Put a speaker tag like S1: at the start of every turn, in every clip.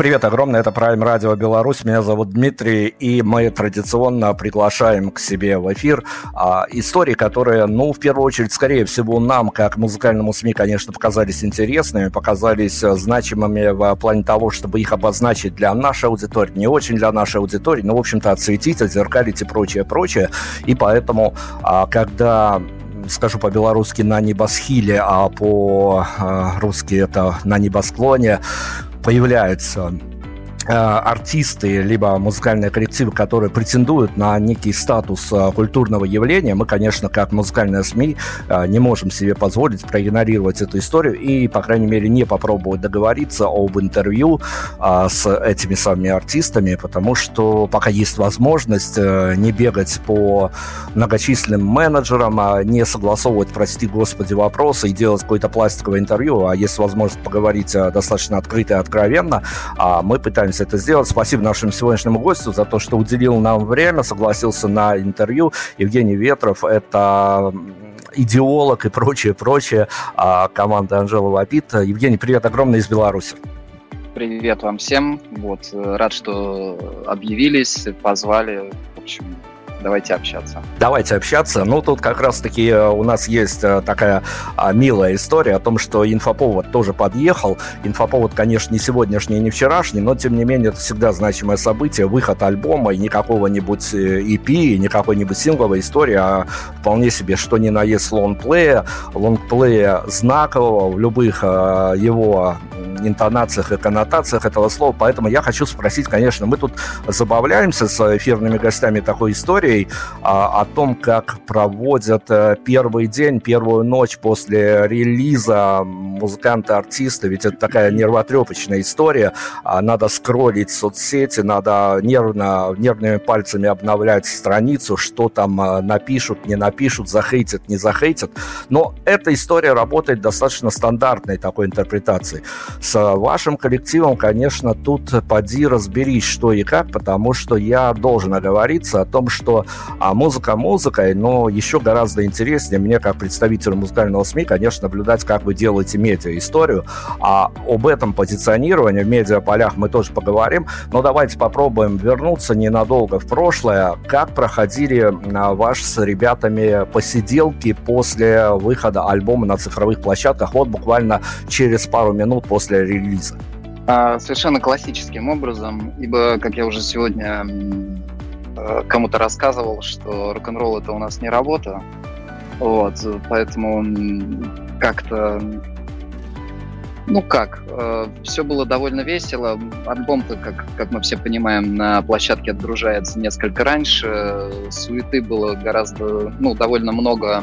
S1: Привет огромное, это Prime Radio Беларусь, меня зовут Дмитрий, и мы традиционно приглашаем к себе в эфир а, истории, которые, ну, в первую очередь, скорее всего, нам, как музыкальному СМИ, конечно, показались интересными, показались э, значимыми в плане того, чтобы их обозначить для нашей аудитории, не очень для нашей аудитории, но, в общем-то, отсветить, отзеркалить и прочее, прочее, и поэтому, а, когда скажу по-белорусски на небосхиле, а по-русски э, это на небосклоне, появляются Э, артисты, либо музыкальные коллективы, которые претендуют на некий статус э, культурного явления, мы, конечно, как музыкальная СМИ э, не можем себе позволить проигнорировать эту историю и, по крайней мере, не попробовать договориться об интервью с этими самыми артистами, потому что пока есть возможность не бегать по многочисленным менеджерам, а не согласовывать, прости господи, вопросы и делать какое-то пластиковое интервью, а есть возможность поговорить достаточно открыто и откровенно, а мы пытаемся постараемся это сделать. Спасибо нашему сегодняшнему гостю за то, что уделил нам время, согласился на интервью. Евгений Ветров – это идеолог и прочее, прочее а команда Анжела Вапит. Евгений, привет огромный из Беларуси.
S2: Привет вам всем. Вот, э, рад, что объявились, позвали. В общем, Давайте общаться.
S1: Давайте общаться. Ну, тут как раз-таки э, у нас есть э, такая а, милая история о том, что инфоповод тоже подъехал. Инфоповод, конечно, не сегодняшний, не вчерашний, но, тем не менее, это всегда значимое событие. Выход альбома и не какого-нибудь EP, и не какой-нибудь сингловой истории, а вполне себе, что ни на есть лонгплея. Лонгплея знакового в любых э, его интонациях и коннотациях этого слова, поэтому я хочу спросить, конечно, мы тут забавляемся с эфирными гостями такой историей а, о том, как проводят э, первый день, первую ночь после релиза музыканты-артисты, ведь это такая нервотрепочная история, а, надо скроллить соцсети, надо нервно, нервными пальцами обновлять страницу, что там э, напишут, не напишут, захейтят, не захейтят, но эта история работает достаточно стандартной такой интерпретацией. С вашим коллективом, конечно, тут поди разберись, что и как, потому что я должен оговориться о том, что а музыка музыкой, но еще гораздо интереснее мне, как представителю музыкального СМИ, конечно, наблюдать, как вы делаете медиа-историю. А об этом позиционировании в медиаполях мы тоже поговорим. Но давайте попробуем вернуться ненадолго в прошлое. Как проходили а, ваши с ребятами посиделки после выхода альбома на цифровых площадках? Вот буквально через пару минут после релиза.
S2: А, совершенно классическим образом, ибо, как я уже сегодня э, кому-то рассказывал, что рок-н-ролл это у нас не работа, вот, поэтому как-то ну как, э, все было довольно весело. Альбом-то, как, как мы все понимаем, на площадке отгружается несколько раньше. Суеты было гораздо, ну, довольно много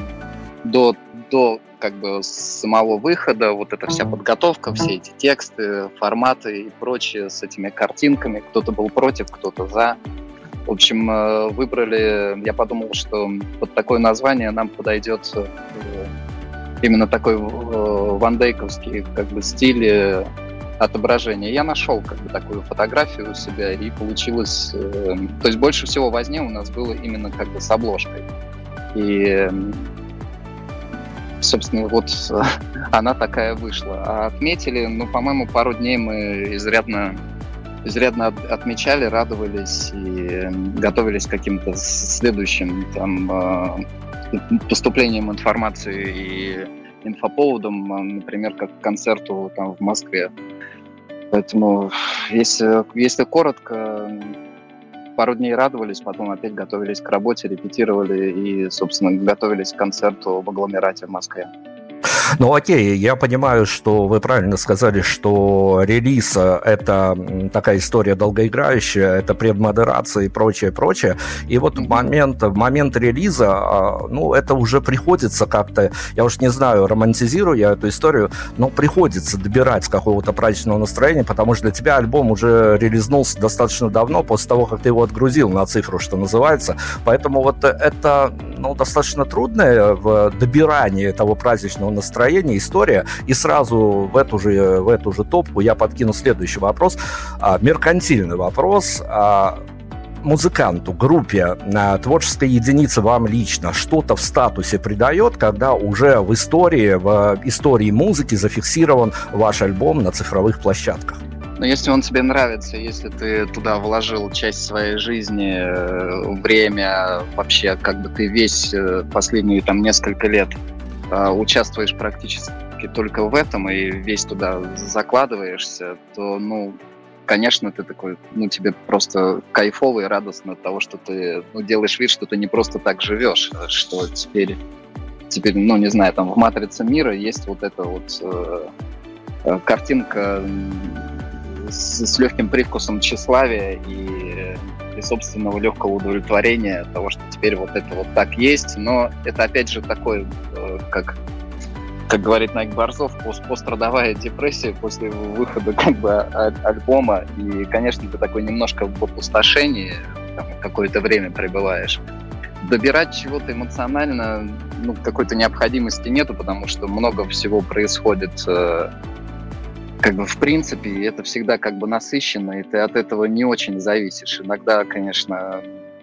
S2: до, до как бы самого выхода, вот эта вся подготовка, все эти тексты, форматы и прочее с этими картинками. Кто-то был против, кто-то за. В общем, э, выбрали, я подумал, что под такое название нам подойдет э, именно такой э, вандейковский как бы стиль отображения. Я нашел как бы такую фотографию у себя и получилось... То есть больше всего возни у нас было именно как бы с обложкой. И собственно, вот она такая вышла. А отметили, ну, по-моему, пару дней мы изрядно изрядно отмечали, радовались и готовились к каким-то следующим там э, поступлением информации и инфоповодом, а, например, как к концерту там в Москве. Поэтому, если, если коротко, пару дней радовались, потом опять готовились к работе, репетировали и, собственно, готовились к концерту в агломерате в Москве.
S1: Ну окей, я понимаю, что вы правильно сказали, что релиз – это такая история долгоиграющая, это предмодерация и прочее, прочее. И вот в момент, в момент релиза, а, ну, это уже приходится как-то, я уж не знаю, романтизирую я эту историю, но приходится добирать какого-то праздничного настроения, потому что для тебя альбом уже релизнулся достаточно давно, после того, как ты его отгрузил на цифру, что называется. Поэтому вот это, ну, достаточно трудное в добирании того праздничного настроения, настроение, история. И сразу в эту же, в эту же топку я подкину следующий вопрос. А, меркантильный вопрос. А, музыканту, группе, а, творческой единице вам лично что-то в статусе придает, когда уже в истории, в истории музыки зафиксирован ваш альбом на цифровых площадках?
S2: Но если он тебе нравится, если ты туда вложил часть своей жизни, э, время, вообще как бы ты весь э, последние там несколько лет участвуешь практически только в этом и весь туда закладываешься, то, ну, конечно, ты такой, ну, тебе просто кайфово и радостно от того, что ты ну, делаешь вид, что ты не просто так живешь, а что теперь, теперь, ну, не знаю, там в «Матрице мира» есть вот эта вот э, э картинка с, с легким привкусом тщеславия и и собственного легкого удовлетворения того, что теперь вот это вот так есть. Но это опять же такой, э, как как говорит Найк Борзов, пост пострадовая депрессия после выхода как бы альбома. И, конечно, ты такой немножко в опустошении какое-то время пребываешь. Добирать чего-то эмоционально ну, какой-то необходимости нету, потому что много всего происходит э, как бы в принципе это всегда как бы насыщенно, и ты от этого не очень зависишь. Иногда, конечно,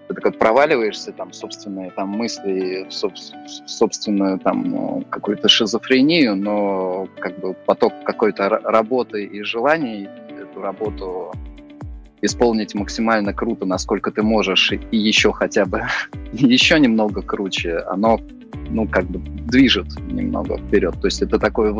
S2: ты так вот проваливаешься там собственные там мысли, в собственную там ну, какую-то шизофрению, но как бы поток какой-то работы и желаний эту работу исполнить максимально круто, насколько ты можешь, и еще хотя бы еще немного круче, оно ну как бы движет немного вперед. То есть это такой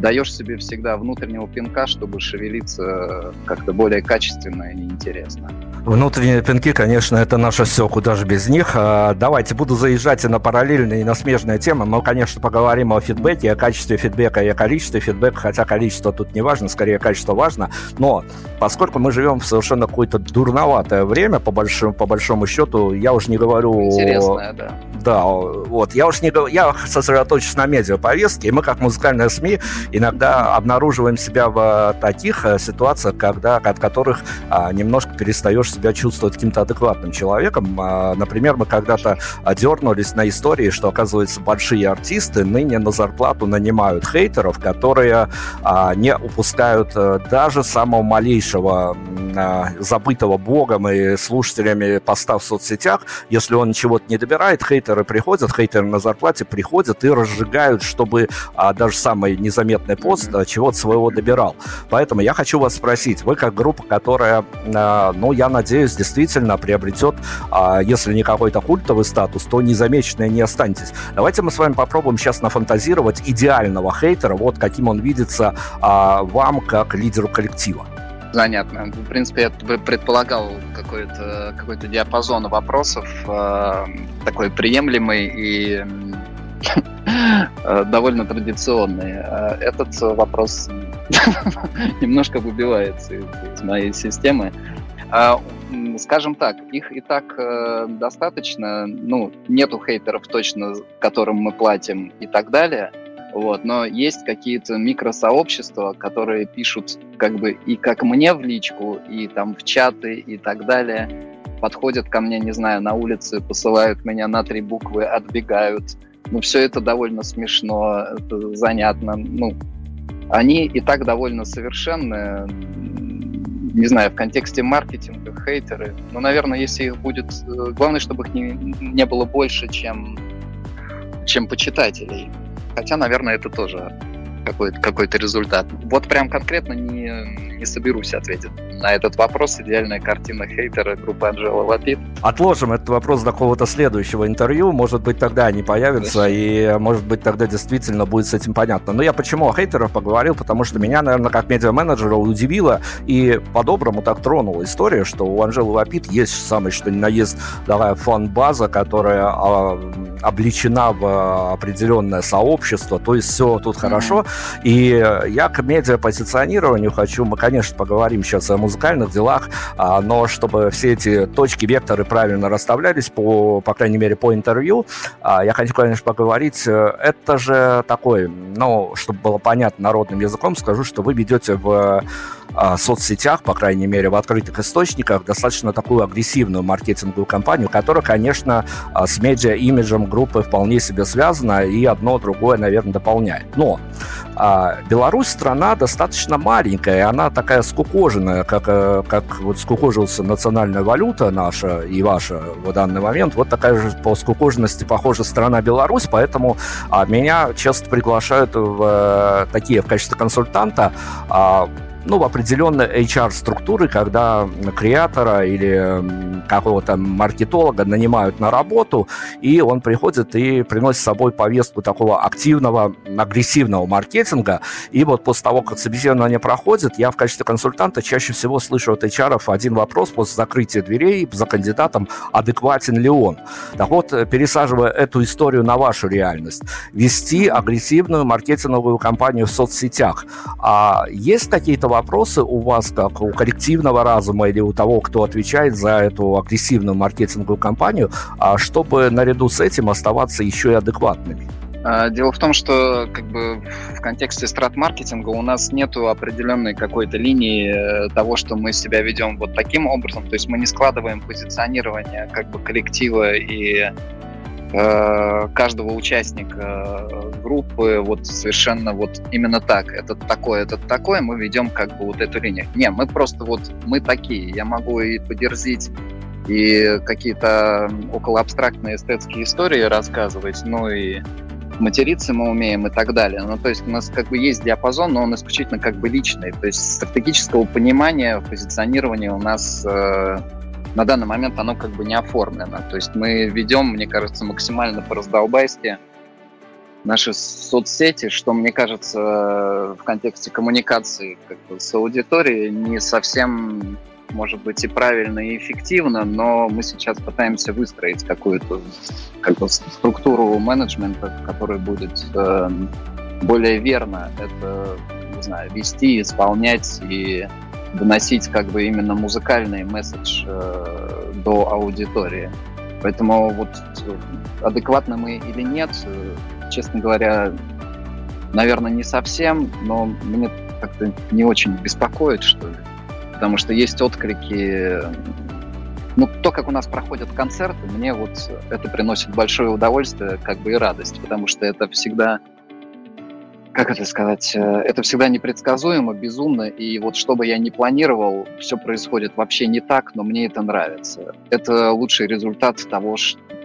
S2: даешь себе всегда внутреннего пинка, чтобы шевелиться как-то более качественно и интересно.
S1: Внутренние пинки, конечно, это наше все, куда же без них. А, давайте, буду заезжать и на параллельные, и на смежные темы. Мы, конечно, поговорим о фидбэке, о качестве фидбэка и о количестве фидбэка, хотя количество тут не важно, скорее качество важно. Но поскольку мы живем в совершенно какое-то дурноватое время, по большому, по большому счету, я уже не говорю...
S2: Интересное, да.
S1: Да, вот, я уж не говорю, я сосредоточусь на медиаповестке, и мы, как музыкальные СМИ, иногда обнаруживаем себя в таких э, ситуациях, когда, от которых а, немножко перестаешь себя чувствовать каким-то адекватным человеком. А, например, мы когда-то дернулись на истории, что, оказывается, большие артисты ныне на зарплату нанимают хейтеров, которые а, не упускают а, даже самого малейшего а, забытого богом и слушателями поста в соцсетях. Если он чего-то не добирает, хейтер хейтеры приходят, хейтеры на зарплате приходят и разжигают, чтобы а, даже самый незаметный пост а, чего-то своего добирал. Поэтому я хочу вас спросить, вы как группа, которая, а, ну, я надеюсь, действительно приобретет, а, если не какой-то культовый статус, то незамеченные не останетесь. Давайте мы с вами попробуем сейчас нафантазировать идеального хейтера, вот каким он видится а, вам как лидеру коллектива.
S2: Занятно. В принципе, я предполагал какой-то какой диапазон вопросов, э, такой приемлемый и э, довольно традиционный. Э, этот вопрос немножко выбивается из, моей системы. Э, скажем так, их и так э, достаточно. Ну, нету хейтеров точно, которым мы платим и так далее. Вот, но есть какие-то микросообщества, которые пишут как бы и как мне в личку, и там в чаты и так далее. Подходят ко мне, не знаю, на улице, посылают меня на три буквы, отбегают. Ну, все это довольно смешно, это занятно. Ну, они и так довольно совершенны. Не знаю, в контексте маркетинга, хейтеры. Ну, наверное, если их будет... Э, главное, чтобы их не, не было больше, чем, чем почитателей. Хотя, наверное, это тоже какой-то какой результат. Вот прям конкретно не, не соберусь ответить на этот вопрос. Идеальная картина хейтера группы Анжела Вапит.
S1: Отложим этот вопрос до какого-то следующего интервью. Может быть, тогда они появятся, Конечно. и может быть, тогда действительно будет с этим понятно. Но я почему о хейтерах поговорил? Потому что меня, наверное, как медиа-менеджера удивило и по-доброму так тронула история, что у Анжелы Вапит есть самый что ни на есть такая фан-база, которая а, обличена в определенное сообщество, то есть все тут mm-hmm. хорошо. И я к медиапозиционированию хочу, конечно, поговорим сейчас о музыкальных делах, а, но чтобы все эти точки, векторы правильно расставлялись, по, по крайней мере, по интервью, а, я хочу, конечно, поговорить, э, это же такой, ну, чтобы было понятно народным языком, скажу, что вы ведете в соцсетях, по крайней мере, в открытых источниках, достаточно такую агрессивную маркетинговую кампанию, которая, конечно, а, с медиа-имиджем группы вполне себе связана, и одно другое, наверное, дополняет. Но а, Беларусь страна достаточно маленькая, и она такая скукоженная, как, э, как вот скукожился национальная валюта наша и ваша в данный момент. Вот такая же по скукоженности похожа страна Беларусь, поэтому а, меня часто приглашают в а, такие в качестве консультанта а, ну, в определенной HR-структуры, когда креатора или какого-то маркетолога нанимают на работу, и он приходит и приносит с собой повестку такого активного, агрессивного маркетинга. И вот после того, как собеседование проходит, я в качестве консультанта чаще всего слышу от HR один вопрос после закрытия дверей за кандидатом, адекватен ли он. Так вот, пересаживая эту историю на вашу реальность, вести агрессивную маркетинговую кампанию в соцсетях. А есть какие-то вопросы у вас, как у коллективного разума или у того, кто отвечает за эту агрессивную маркетинговую кампанию, а чтобы наряду с этим оставаться еще и адекватными?
S2: А, дело в том, что как бы в контексте страт-маркетинга у нас нет определенной какой-то линии э, того, что мы себя ведем вот таким образом. То есть мы не складываем позиционирование как бы коллектива и каждого участника э, группы вот совершенно вот именно так. Этот такой, этот такой, мы ведем как бы вот эту линию. Не, мы просто вот, мы такие. Я могу и подерзить, и какие-то около абстрактные эстетские истории рассказывать, ну и материться мы умеем и так далее. Ну, то есть у нас как бы есть диапазон, но он исключительно как бы личный. То есть стратегического понимания, позиционирования у нас э, на данный момент оно как бы не оформлено. То есть мы ведем, мне кажется, максимально по раздолбайски наши соцсети, что, мне кажется, в контексте коммуникации как бы, с аудиторией не совсем, может быть, и правильно, и эффективно, но мы сейчас пытаемся выстроить какую-то как бы, структуру менеджмента, которая будет э, более верно это, не знаю, вести, исполнять и доносить как бы именно музыкальный месседж э, до аудитории. Поэтому вот адекватно мы или нет, э, честно говоря, наверное, не совсем, но мне как-то не очень беспокоит, что ли. Потому что есть отклики. Ну, то, как у нас проходят концерты, мне вот это приносит большое удовольствие, как бы и радость, потому что это всегда как это сказать, э, это всегда непредсказуемо, безумно, и вот что бы я ни планировал, все происходит вообще не так, но мне это нравится. Это лучший результат того,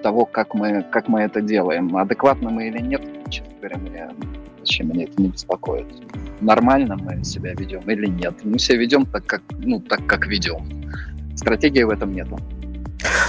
S2: того как, мы, как мы это делаем. Адекватно мы или нет, честно говоря, меня, зачем меня это не беспокоит. Нормально мы себя ведем или нет. Мы себя ведем так, как, ну, так, как ведем. Стратегии в этом нету.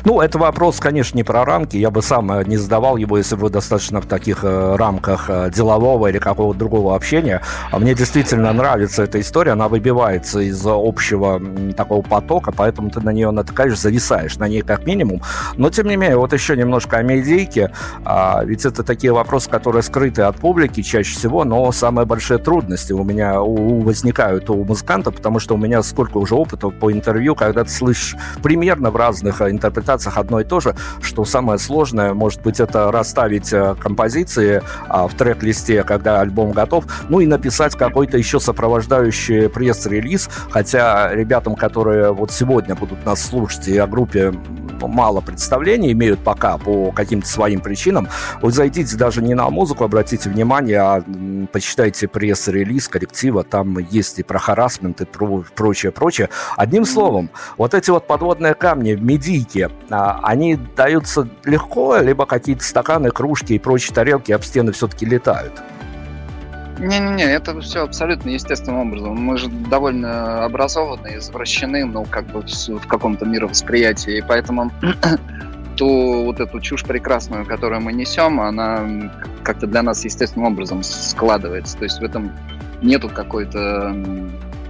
S1: Ну, это вопрос, конечно, не про рамки. Я бы сам э, не задавал его, если бы достаточно в таких э, рамках э, делового или какого-то другого общения. А мне действительно нравится эта история. Она выбивается из общего такого потока, поэтому ты на нее натыкаешь, зависаешь на ней как минимум. Но, тем не менее, вот еще немножко о медийке. А, ведь это такие вопросы, которые скрыты от публики чаще всего, но самые большие трудности у меня возникают у музыканта, потому что у меня сколько уже опыта по интервью, когда ты слышишь примерно в разных интервью интерпретациях одно и то же, что самое сложное, может быть, это расставить э, композиции а, в трек-листе, когда альбом готов, ну и написать какой-то еще сопровождающий пресс-релиз, хотя ребятам, которые вот сегодня будут нас слушать, и о группе мало представлений имеют пока по каким-то своим причинам, вы зайдите даже не на музыку, обратите внимание, а почитайте пресс-релиз коллектива, там есть и про харасмент, и про прочее, прочее. Одним словом, вот эти вот подводные камни в медийке, а, они даются легко, либо какие-то стаканы, кружки и прочие тарелки об стены все-таки летают?
S2: Не-не-не, это все абсолютно естественным образом. Мы же довольно образованы, извращены, ну, как бы в каком-то мировосприятии, и поэтому ту вот эту чушь прекрасную, которую мы несем, она как-то для нас естественным образом складывается. То есть в этом нету какой-то...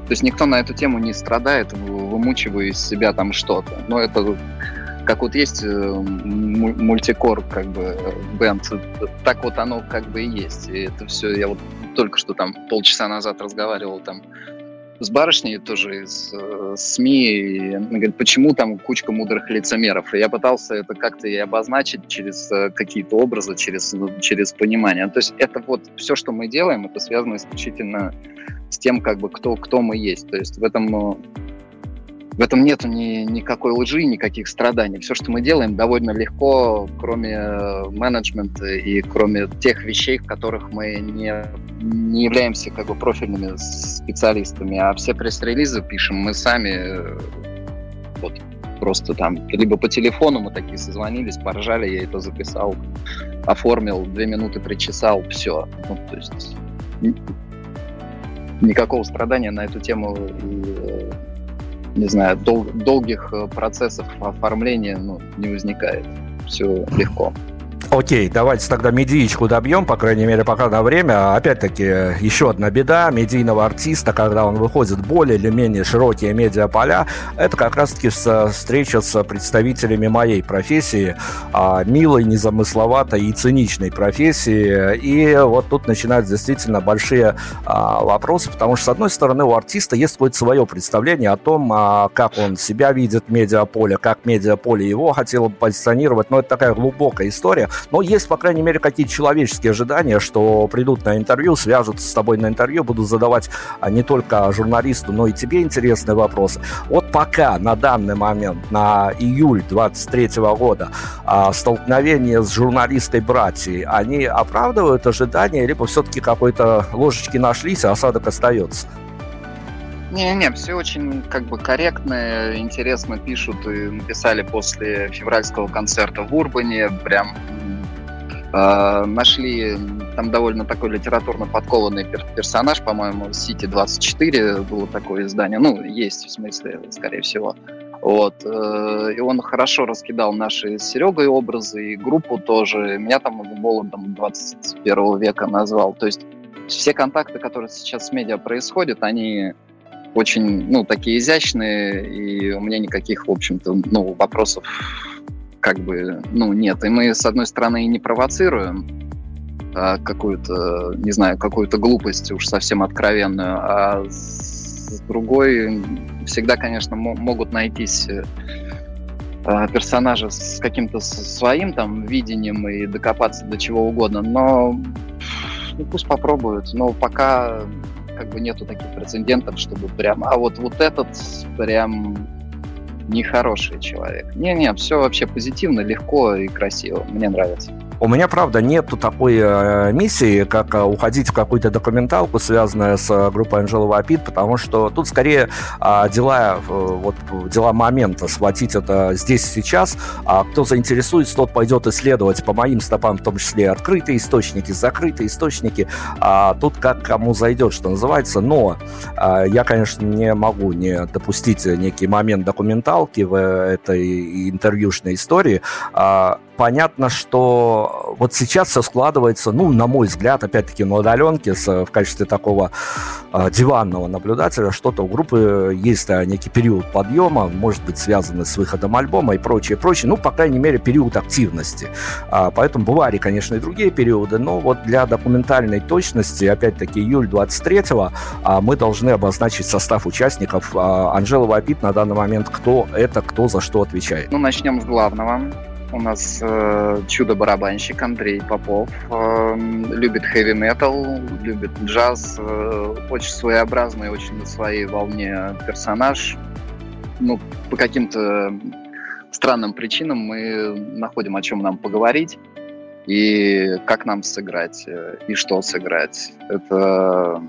S2: То есть никто на эту тему не страдает, вымучивая из себя там что-то. Но это как вот есть э, мультикор, как бы, бенд, так вот оно как бы и есть. И это все, я вот только что там полчаса назад разговаривал там с барышней тоже из э, СМИ, и она говорит, почему там кучка мудрых лицемеров? И я пытался это как-то и обозначить через э, какие-то образы, через, через понимание. То есть это вот все, что мы делаем, это связано исключительно с тем, как бы, кто, кто мы есть. То есть в этом э, в этом нет ни, никакой лжи, никаких страданий. Все, что мы делаем, довольно легко, кроме э, менеджмента и кроме тех вещей, в которых мы не, не являемся как бы профильными специалистами. А все пресс-релизы пишем мы сами. Э, вот просто там либо по телефону мы такие созвонились, поржали, я это записал, оформил, две минуты причесал, все. Ну, то есть никакого страдания на эту тему э, не знаю, дол- долгих э, процессов оформления ну, не возникает. Все легко.
S1: Окей, давайте тогда медиичку добьем, по крайней мере, пока на время. Опять-таки, еще одна беда медийного артиста, когда он выходит в более или менее широкие медиаполя, это как раз-таки встреча с представителями моей профессии, а, милой, незамысловатой и циничной профессии. И вот тут начинаются действительно большие а, вопросы, потому что, с одной стороны, у артиста есть какое-то свое представление о том, а, как он себя видит в медиаполе, как медиаполе его хотело бы позиционировать, но это такая глубокая история. Но есть, по крайней мере, какие-то человеческие ожидания, что придут на интервью, свяжутся с тобой на интервью, будут задавать а, не только журналисту, но и тебе интересные вопросы. Вот пока, на данный момент, на июль 23 года, а, столкновение с журналистой братьей, они оправдывают ожидания, либо все-таки какой-то ложечки нашлись, а осадок остается?
S2: Не-не, все очень как бы корректно, интересно пишут и написали после февральского концерта в Урбане, прям э, нашли там довольно такой литературно подкованный пер персонаж, по-моему, City 24 было такое издание, ну, есть в смысле, скорее всего. Вот. Э, и он хорошо раскидал наши с Серегой образы, и группу тоже. Меня там молодом 21 века назвал. То есть все контакты, которые сейчас с медиа происходят, они очень, ну, такие изящные, и у меня никаких, в общем-то, ну, вопросов как бы, ну, нет. И мы, с одной стороны, и не провоцируем а какую-то, не знаю, какую-то глупость уж совсем откровенную, а с другой всегда, конечно, могут найтись э, а, персонажи с каким-то своим там видением и докопаться до чего угодно, но ну, пусть попробуют. Но пока как бы нету таких прецедентов, чтобы прям, а вот вот этот прям нехороший человек. Не-не, все вообще позитивно, легко и красиво. Мне нравится.
S1: У меня, правда, нету такой э, миссии, как э, уходить в какую-то документалку, связанную с э, группой Анжела Вапит, потому что тут скорее э, дела, э, вот, дела момента, схватить это здесь и сейчас. А кто заинтересуется, тот пойдет исследовать по моим стопам, в том числе открытые источники, закрытые источники. А тут как кому зайдет, что называется. Но э, я, конечно, не могу не допустить некий момент документалки в этой интервьюшной истории. А, понятно, что вот сейчас все складывается, ну, на мой взгляд, опять-таки на удаленке с, в качестве такого э, диванного наблюдателя, что-то у группы есть да, некий период подъема, может быть, связанный с выходом альбома и прочее, прочее, ну, по крайней мере, период активности. А, поэтому бывали, конечно, и другие периоды, но вот для документальной точности, опять-таки, июль 23-го а, мы должны обозначить состав участников. А, Анжела Вапит на данный момент, кто это, кто за что отвечает.
S2: Ну, начнем с главного. У нас э, чудо-барабанщик Андрей Попов. Э, любит хэви-метал, любит джаз. Э, очень своеобразный, очень на своей волне персонаж. Ну, по каким-то странным причинам мы находим, о чем нам поговорить и как нам сыграть, э, и что сыграть. Это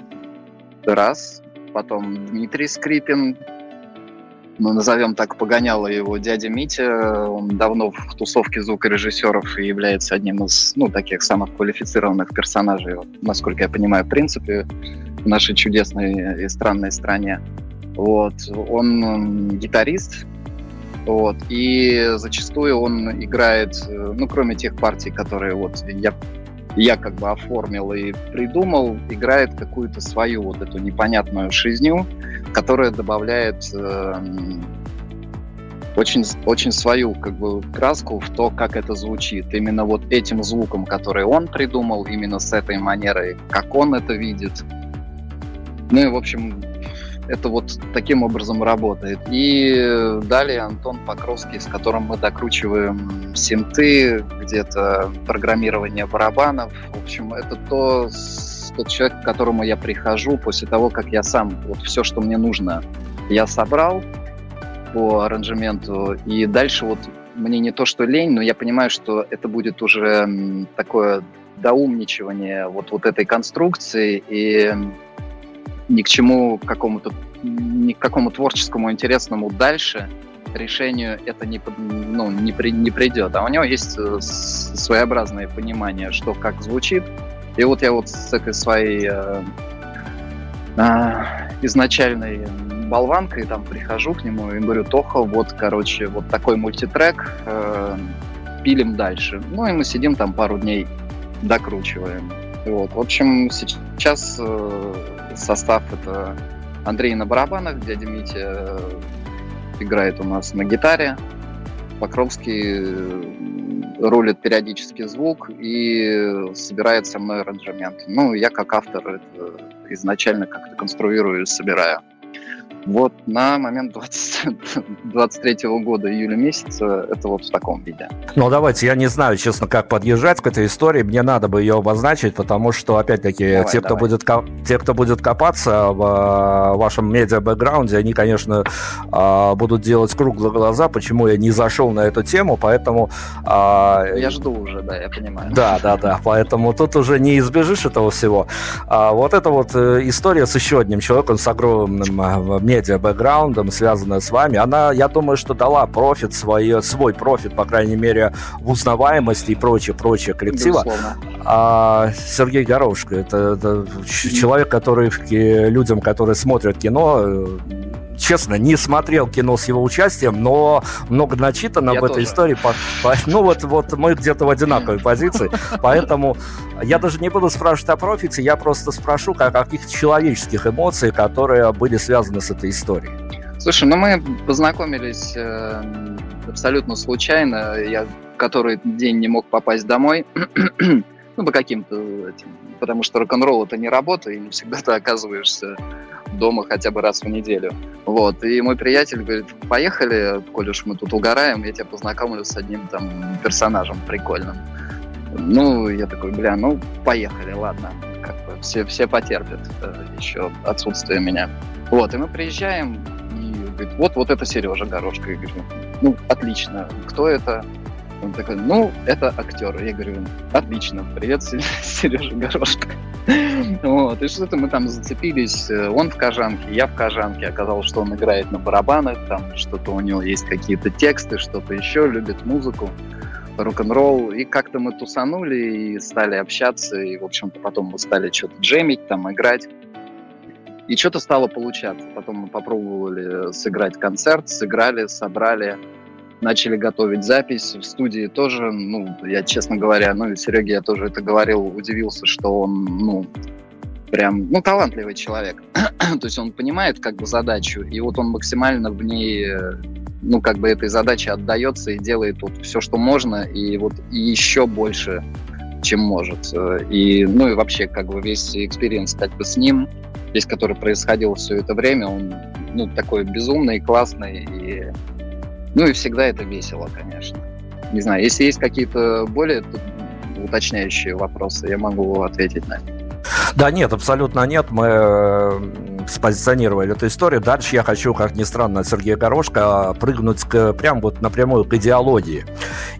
S2: раз. Потом Дмитрий Скрипин, ну, назовем так, погоняла его дядя Митя. Он давно в тусовке звукорежиссеров и является одним из, ну, таких самых квалифицированных персонажей, насколько я понимаю, в принципе, в нашей чудесной и странной стране. Вот. Он гитарист, вот. И зачастую он играет, ну, кроме тех партий, которые вот я я как бы оформил и придумал, играет какую-то свою вот эту непонятную жизнью, которая добавляет э, очень, очень свою как бы краску в то, как это звучит. Именно вот этим звуком, который он придумал, именно с этой манерой, как он это видит. Ну и, в общем, это вот таким образом работает. И далее Антон Покровский, с которым мы докручиваем синты, где-то программирование барабанов. В общем, это то, тот человек, к которому я прихожу после того, как я сам вот все, что мне нужно, я собрал по аранжементу, и дальше вот мне не то, что лень, но я понимаю, что это будет уже такое доумничивание вот, вот этой конструкции, и ни к чему какому-то, ни к какому творческому интересному дальше решению это не, ну, не, при, не придет. А у него есть э, своеобразное понимание, что как звучит. И вот я вот с этой своей э, э, изначальной болванкой там прихожу к нему и говорю, Тоха, вот, короче, вот такой мультитрек, э, пилим дальше. Ну и мы сидим там пару дней, докручиваем. Вот. В общем, сейчас э, состав это Андрей на барабанах, дядя Митя э, играет у нас на гитаре, Покровский э, рулит периодически звук и собирает со мной аранжемент. Ну, я как автор изначально как-то конструирую и собираю. Вот на момент 20, 23 года, июля месяца, это вот в таком виде.
S1: Ну, давайте, я не знаю, честно, как подъезжать к этой истории. Мне надо бы ее обозначить, потому что, опять-таки, давай, те, кто будет, те, кто будет копаться в э, вашем медиа-бэкграунде, они, конечно, э, будут делать круглые глаза, почему я не зашел на эту тему, поэтому...
S2: Э, я жду уже, да, я понимаю.
S1: Да, да, да, поэтому тут уже не избежишь этого всего. А вот эта вот история с еще одним человеком, с огромным медиа-бэкграундом, связанная с вами, она, я думаю, что дала профит, свой, свой профит, по крайней мере, в узнаваемости и прочее, прочее коллектива. А Сергей Горошко, это, это человек, который людям, которые смотрят кино, честно, не смотрел кино с его участием, но много начитано я об тоже. этой истории. По, по, ну вот, вот мы где-то в одинаковой позиции, поэтому я даже не буду спрашивать о профите, я просто спрошу о каких-то человеческих эмоциях, которые были связаны с этой историей.
S2: Слушай, ну мы познакомились э, абсолютно случайно. Я который день не мог попасть домой, ну, по каким-то этим, потому что рок-н-ролл это не работа, и не всегда ты оказываешься дома хотя бы раз в неделю. Вот. И мой приятель говорит, поехали, коль уж мы тут угораем, я тебя познакомлю с одним там персонажем прикольным. Ну, я такой, бля, ну, поехали, ладно. Как бы все, все потерпят э, еще отсутствие меня. Вот, и мы приезжаем, и говорит, вот, вот это Сережа Горошко. Я говорю, ну, отлично. Кто это? Он такой, ну, это актер. Я говорю, отлично, привет, Сережа Горошко. Вот, и что-то мы там зацепились. Он в Кожанке, я в Кожанке. Оказалось, что он играет на барабанах, там что-то у него есть какие-то тексты, что-то еще, любит музыку, рок-н-ролл. И как-то мы тусанули и стали общаться. И, в общем-то, потом мы стали что-то джемить, там, играть. И что-то стало получаться. Потом мы попробовали сыграть концерт, сыграли, собрали начали готовить запись. В студии тоже, ну, я, честно говоря, ну, и Сереге я тоже это говорил, удивился, что он, ну, прям, ну, талантливый человек. То есть он понимает, как бы, задачу, и вот он максимально в ней, ну, как бы, этой задаче отдается и делает вот все, что можно, и вот и еще больше, чем может. И, ну, и вообще, как бы, весь experience, как бы, с ним, весь, который происходил все это время, он, ну, такой безумный, классный, и ну и всегда это весело, конечно. Не знаю, если есть какие-то более уточняющие вопросы, я могу ответить на них.
S1: Да нет, абсолютно нет. Мы спозиционировали эту историю. Дальше я хочу, как ни странно, Сергея Горошка прыгнуть к, прям вот напрямую к идеологии.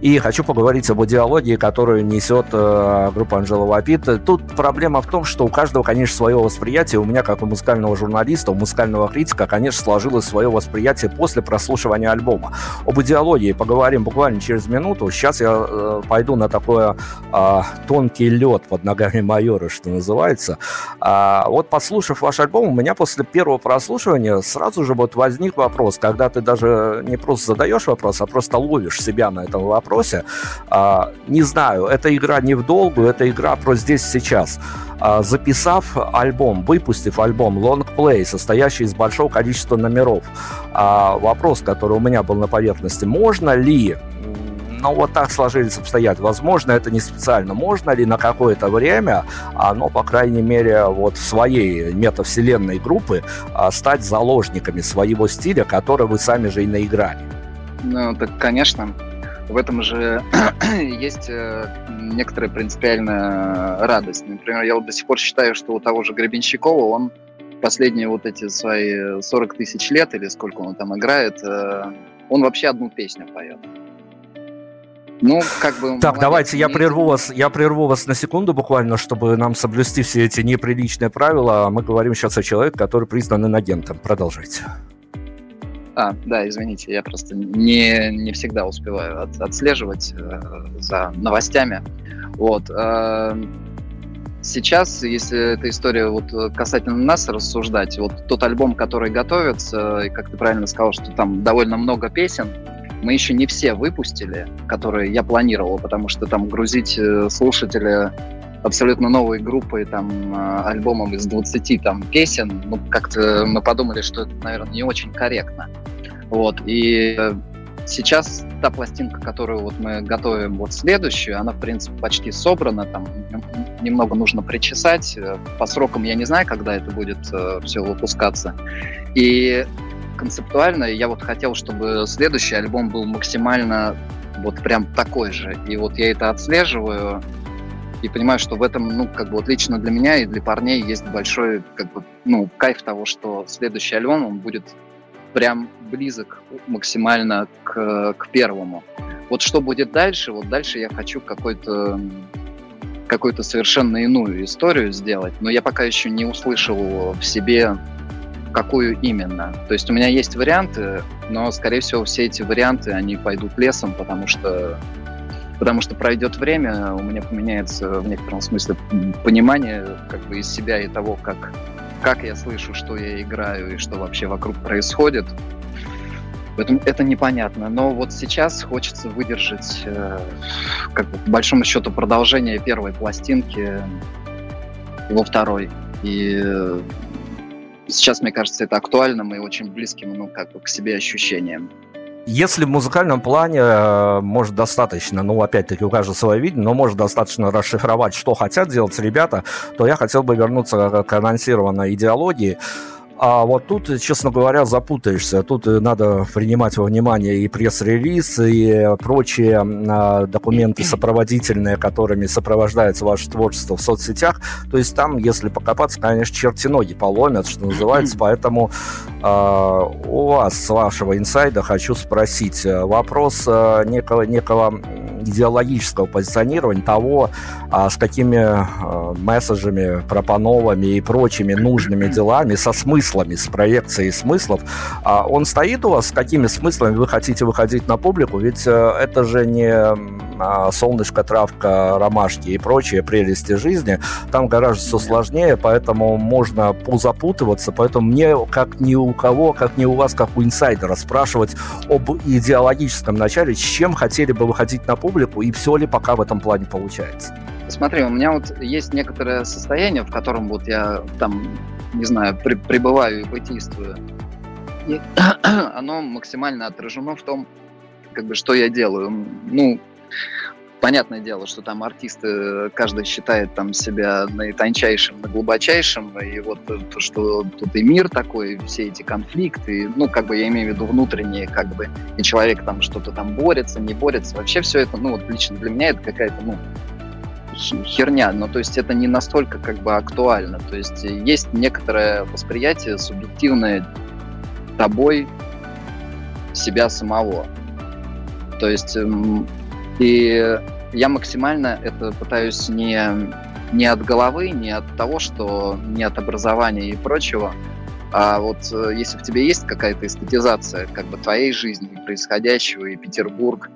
S1: И хочу поговорить об идеологии, которую несет э, группа Анжела Вапит. Тут проблема в том, что у каждого, конечно, свое восприятие. У меня, как у музыкального журналиста, у музыкального критика, конечно, сложилось свое восприятие после прослушивания альбома. Об идеологии поговорим буквально через минуту. Сейчас я э, пойду на такое э, тонкий лед под ногами майора, что называется. А, вот послушав ваш альбом, у меня после первого прослушивания сразу же вот возник вопрос, когда ты даже не просто задаешь вопрос, а просто ловишь себя на этом вопросе. А, не знаю, эта игра не в долгую, это игра про здесь сейчас. А, записав альбом, выпустив альбом Long Play, состоящий из большого количества номеров, а, вопрос, который у меня был на поверхности, можно ли но вот так сложились обстоятельства. Возможно, это не специально. Можно ли на какое-то время, но, по крайней мере, вот в своей метавселенной группы а, стать заложниками своего стиля, который вы сами же и наиграли?
S2: Ну, так, конечно. В этом же есть э, некоторая принципиальная радость. Например, я вот до сих пор считаю, что у того же Гребенщикова он последние вот эти свои 40 тысяч лет, или сколько он там играет, э, он вообще одну песню поет.
S1: Ну, как бы... Так, давайте я прерву вас, я прерву вас на секунду буквально, чтобы нам соблюсти все эти неприличные правила. Мы говорим сейчас о человеке, который признан инагентом. Продолжайте.
S2: А, да, извините, я просто не, не всегда успеваю от, отслеживать э, за новостями. Вот. Э, сейчас, если эта история вот касательно нас рассуждать, вот тот альбом, который готовится, и как ты правильно сказал, что там довольно много песен, мы еще не все выпустили, которые я планировал, потому что там грузить э, слушателя абсолютно новой группой, там, э, альбомом из 20 там, песен, ну, как-то мы подумали, что это, наверное, не очень корректно. Вот, и э, сейчас та пластинка, которую вот мы готовим вот следующую, она, в принципе, почти собрана, там немного нужно причесать. По срокам я не знаю, когда это будет э, все выпускаться. И концептуально я вот хотел, чтобы следующий альбом был максимально вот прям такой же. И вот я это отслеживаю и понимаю, что в этом, ну, как бы вот лично для меня и для парней есть большой, как бы, ну, кайф того, что следующий альбом, он будет прям близок максимально к, к первому. Вот что будет дальше? Вот дальше я хочу какой-то какую-то совершенно иную историю сделать, но я пока еще не услышал в себе какую именно. То есть у меня есть варианты, но, скорее всего, все эти варианты, они пойдут лесом, потому что потому что пройдет время, у меня поменяется в некотором смысле понимание как бы из себя и того, как, как я слышу, что я играю и что вообще вокруг происходит. Поэтому это непонятно. Но вот сейчас хочется выдержать, э, как бы, по большому счету, продолжение первой пластинки во второй. И сейчас, мне кажется, это актуальным и очень близким ну, как бы к себе ощущением.
S1: Если в музыкальном плане э, может достаточно, ну, опять-таки, у каждого свое видение, но может достаточно расшифровать, что хотят делать ребята, то я хотел бы вернуться к анонсированной идеологии. А вот тут, честно говоря, запутаешься. Тут надо принимать во внимание и пресс-релиз, и прочие а, документы сопроводительные, которыми сопровождается ваше творчество в соцсетях. То есть там, если покопаться, конечно, черти ноги поломят, что называется. Поэтому а, у вас, с вашего инсайда, хочу спросить вопрос а, некого, некого идеологического позиционирования того, а, с какими месседжами, пропановами и прочими нужными делами, со смыслами, с проекцией смыслов, а, он стоит у вас, с какими смыслами вы хотите выходить на публику, ведь э, это же не солнышко, травка, ромашки и прочие прелести жизни, там гораздо все сложнее, поэтому можно позапутываться, поэтому мне, как ни у кого, как ни у вас, как у инсайдера, спрашивать об идеологическом начале, с чем хотели бы выходить на публику, и все ли пока в этом плане получается?
S2: Смотри, у меня вот есть некоторое состояние, в котором вот я там, не знаю, при, пребываю и бытийствую. И оно максимально отражено в том, как бы, что я делаю. Ну, понятное дело, что там артисты, каждый считает там себя наитончайшим, наглубочайшим, и вот то, что тут и мир такой, все эти конфликты, ну, как бы я имею в виду внутренние, как бы, и человек там что-то там борется, не борется, вообще все это, ну, вот лично для меня это какая-то, ну, херня, но то есть это не настолько как бы актуально, то есть есть некоторое восприятие субъективное тобой себя самого. То есть и я максимально это пытаюсь не, не от головы, не от того, что не от образования и прочего, а вот э, если в тебе есть какая-то эстетизация как бы твоей жизни, происходящего, и Петербург,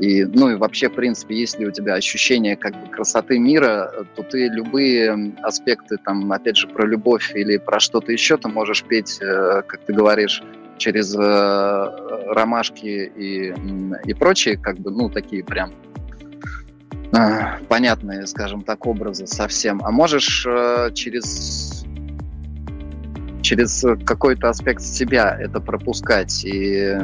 S2: и, ну и вообще, в принципе, если у тебя ощущение как бы красоты мира, то ты любые аспекты, там, опять же, про любовь или про что-то еще, ты можешь петь, э, как ты говоришь, через э, ромашки и, и прочие, как бы, ну, такие прям э, понятные, скажем так, образы совсем. А можешь э, через через какой-то аспект себя это пропускать. И,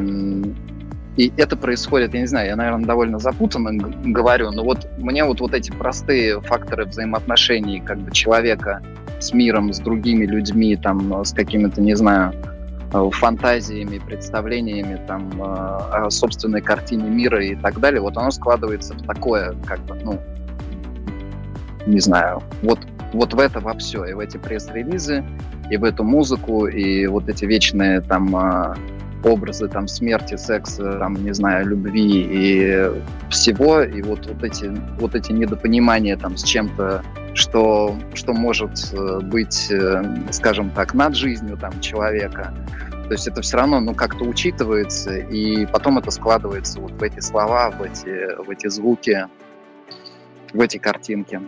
S2: и это происходит, я не знаю, я, наверное, довольно запутанно говорю, но вот мне вот, вот эти простые факторы взаимоотношений как бы человека с миром, с другими людьми, там, с какими-то, не знаю, Э, фантазиями, представлениями там, э, о собственной картине мира и так далее, вот оно складывается в такое, как бы, ну, не знаю, вот, вот в это во все, и в эти пресс-релизы, и в эту музыку, и вот эти вечные там э, образы там смерти, секса, там, не знаю, любви и всего, и вот, вот, эти, вот эти недопонимания там с чем-то, что, что может быть, скажем так, над жизнью там человека, то есть это все равно ну, как-то учитывается, и потом это складывается вот в эти слова, в эти, в эти звуки, в эти картинки.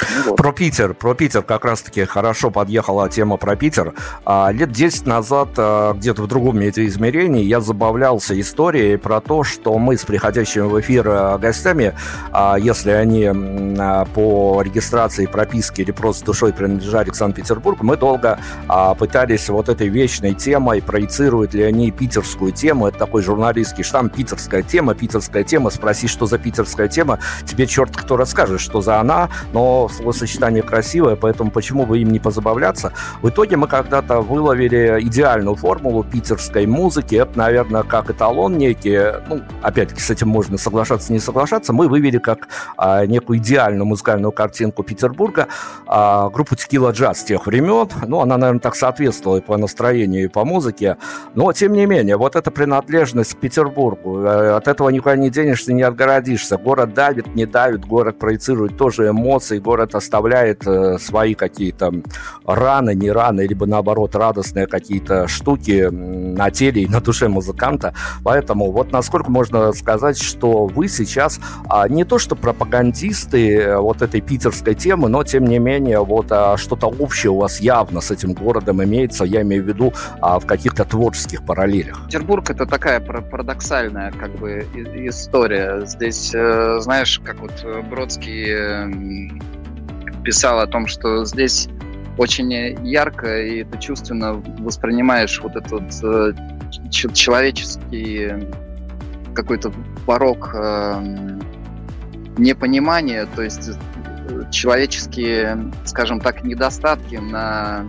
S1: Ну, вот. Про Питер, про Питер как раз-таки хорошо подъехала тема про Питер. А, лет 10 назад, а, где-то в другом измерении, я забавлялся историей про то, что мы с приходящими в эфир а, гостями, а, если они а, по регистрации, прописке или просто душой принадлежали к Санкт-Петербургу, мы долго а, пытались вот этой вечной темой, проецируют ли они питерскую тему, это такой журналистский штамп, питерская тема, питерская тема, спроси, что за питерская тема, тебе черт кто расскажет, что за она, но словосочетание красивое, поэтому почему бы им не позабавляться. В итоге мы когда-то выловили идеальную формулу питерской музыки. Это, наверное, как эталон некий. Ну, опять-таки, с этим можно соглашаться, не соглашаться. Мы вывели как а, некую идеальную музыкальную картинку Петербурга а, группу Текила Джаз тех времен. Ну, она, наверное, так соответствовала и по настроению, и по музыке. Но, тем не менее, вот эта принадлежность к Петербургу, э, от этого никуда не денешься, не отгородишься. Город давит, не давит, город проецирует тоже эмоции, город город оставляет э, свои какие-то раны, не раны, либо наоборот радостные какие-то штуки на теле и на душе музыканта. Поэтому вот насколько можно сказать, что вы сейчас а, не то что пропагандисты э, вот этой питерской темы, но тем не менее вот а, что-то общее у вас явно с этим городом имеется, я имею в виду а, в каких-то творческих параллелях.
S2: Петербург это такая парадоксальная как бы история. Здесь, э, знаешь, как вот Бродский писал о том, что здесь очень ярко и ты чувственно воспринимаешь вот этот э, человеческий какой-то порог э, непонимания, то есть э, человеческие, скажем так, недостатки на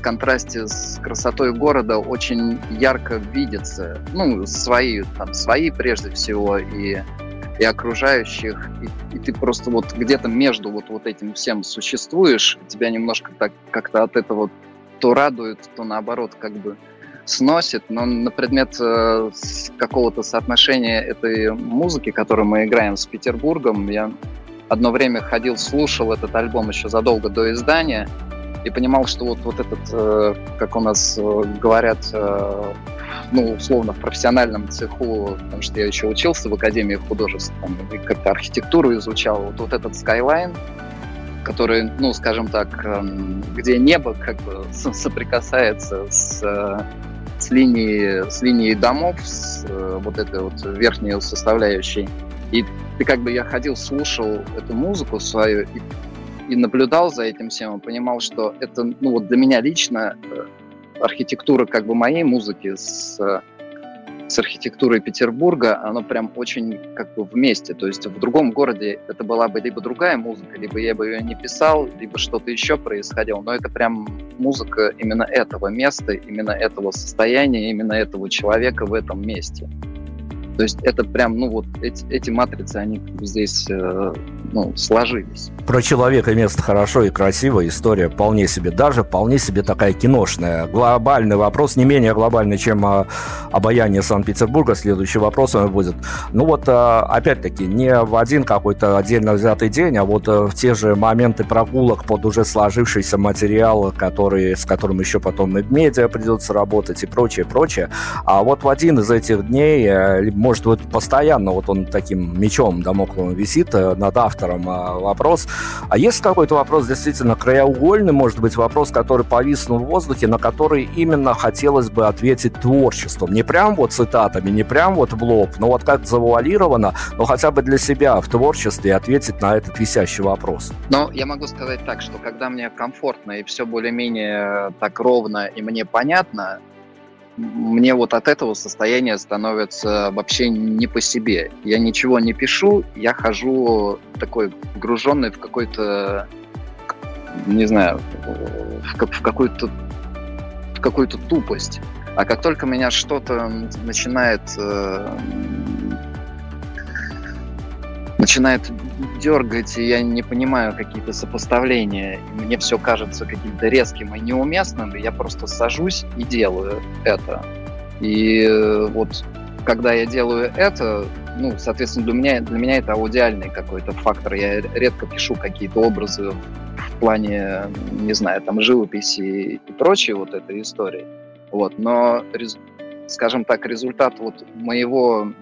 S2: контрасте с красотой города очень ярко видятся. Ну, свои, там, свои прежде всего, и, и окружающих. И, и ты просто вот где-то между вот, вот этим всем существуешь, тебя немножко так как-то от этого то радует, то наоборот как бы сносит, но на предмет э, какого-то соотношения этой музыки, которую мы играем с Петербургом, я одно время ходил, слушал этот альбом еще задолго до издания и понимал, что вот, вот этот, э, как у нас э, говорят, э, ну, условно, в профессиональном цеху, потому что я еще учился в Академии художеств, там, и как-то архитектуру изучал, вот, вот этот Skyline, который, ну, скажем так, эм, где небо как бы соприкасается с э, с линии, с линии домов, с э, вот этой вот верхней составляющей. И ты как бы я ходил, слушал эту музыку свою и, и наблюдал за этим всем, и понимал, что это, ну вот для меня лично э, архитектура как бы моей музыки с с архитектурой Петербурга, оно прям очень как бы вместе. То есть в другом городе это была бы либо другая музыка, либо я бы ее не писал, либо что-то еще происходило. Но это прям музыка именно этого места, именно этого состояния, именно этого человека в этом месте. То есть это прям, ну вот эти, эти матрицы, они здесь э, ну, сложились.
S1: Про человека место хорошо и красиво, история вполне себе, даже вполне себе такая киношная. Глобальный вопрос, не менее глобальный, чем а, обаяние Санкт-Петербурга. Следующий вопрос будет. Ну вот, а, опять-таки, не в один какой-то отдельно взятый день, а вот а, в те же моменты прогулок под уже сложившийся материал, который, с которым еще потом и в медиа придется работать и прочее, прочее. А вот в один из этих дней, э, может, вот постоянно вот он таким мечом домокловым висит э, над автором а, вопрос. А есть какой-то вопрос действительно краеугольный, может быть, вопрос, который повиснул в воздухе, на который именно хотелось бы ответить творчеством. Не прям вот цитатами, не прям вот в лоб, но вот как завуалировано, но хотя бы для себя в творчестве ответить на этот висящий вопрос.
S2: Ну, я могу сказать так, что когда мне комфортно и все более-менее так ровно и мне понятно, мне вот от этого состояния становится вообще не по себе. Я ничего не пишу, я хожу такой погруженный в какой-то, не знаю, в, в какую-то в какую-то тупость. А как только меня что-то начинает э, начинает дергать, и я не понимаю какие-то сопоставления, мне все кажется каким-то резким и неуместным, и я просто сажусь и делаю это. И э, вот когда я делаю это, ну, соответственно, для меня, для меня это аудиальный какой-то фактор. Я редко пишу какие-то образы в плане, не знаю, там, живописи и прочей вот этой истории. Вот, но, скажем так, результат вот моего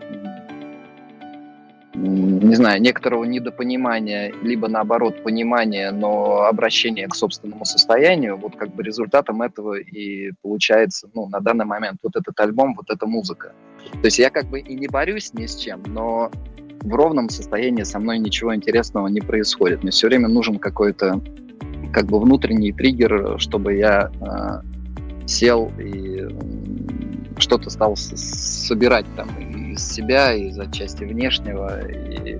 S2: не знаю, некоторого недопонимания, либо наоборот понимания, но обращения к собственному состоянию, вот как бы результатом этого и получается, ну, на данный момент вот этот альбом, вот эта музыка. То есть я как бы и не борюсь ни с чем, но в ровном состоянии со мной ничего интересного не происходит. Мне все время нужен какой-то как бы внутренний триггер, чтобы я э, сел и что-то стал собирать там из себя, из отчасти внешнего и,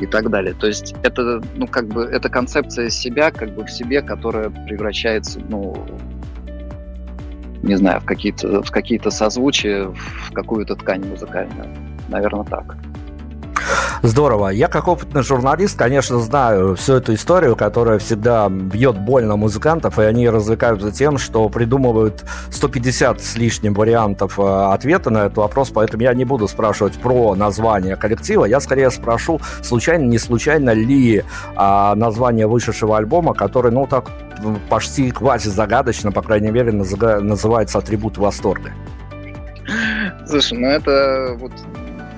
S2: и так далее. То есть это, ну, как бы, это концепция себя, как бы в себе, которая превращается, ну, не знаю, в какие-то в какие-то созвучия, в какую-то ткань музыкальную. Наверное, так.
S1: Здорово. Я как опытный журналист, конечно, знаю всю эту историю, которая всегда бьет больно музыкантов, и они развлекаются тем, что придумывают 150 с лишним вариантов э, ответа на этот вопрос, поэтому я не буду спрашивать про название коллектива, я скорее спрошу, случайно, не случайно ли а, название вышедшего альбома, который, ну, так почти квази-загадочно, по крайней мере, называется «Атрибут восторга».
S2: Слушай, ну это вот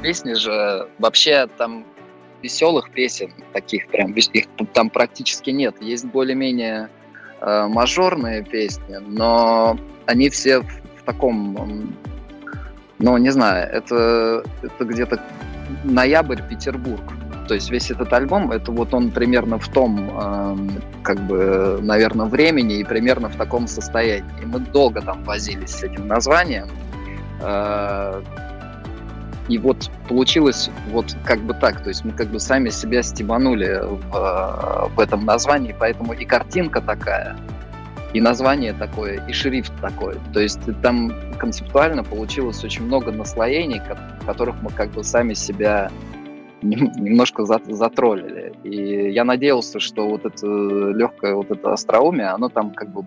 S2: песни же вообще там веселых песен таких прям их там практически нет. Есть более-менее э, мажорные песни, но они все в, в таком, ну не знаю, это это где-то ноябрь Петербург. То есть весь этот альбом, это вот он примерно в том, э, как бы, наверное, времени и примерно в таком состоянии. И мы долго там возились с этим названием. Э, и вот получилось вот как бы так, то есть мы как бы сами себя стебанули в, в этом названии, поэтому и картинка такая, и название такое, и шрифт такой. То есть там концептуально получилось очень много наслоений, которых мы как бы сами себя немножко затроллили. И я надеялся, что вот это легкое вот это остроумие, оно там как бы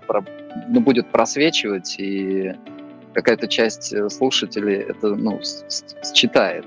S2: ну, будет просвечивать и какая-то часть э, слушателей это ну, считает.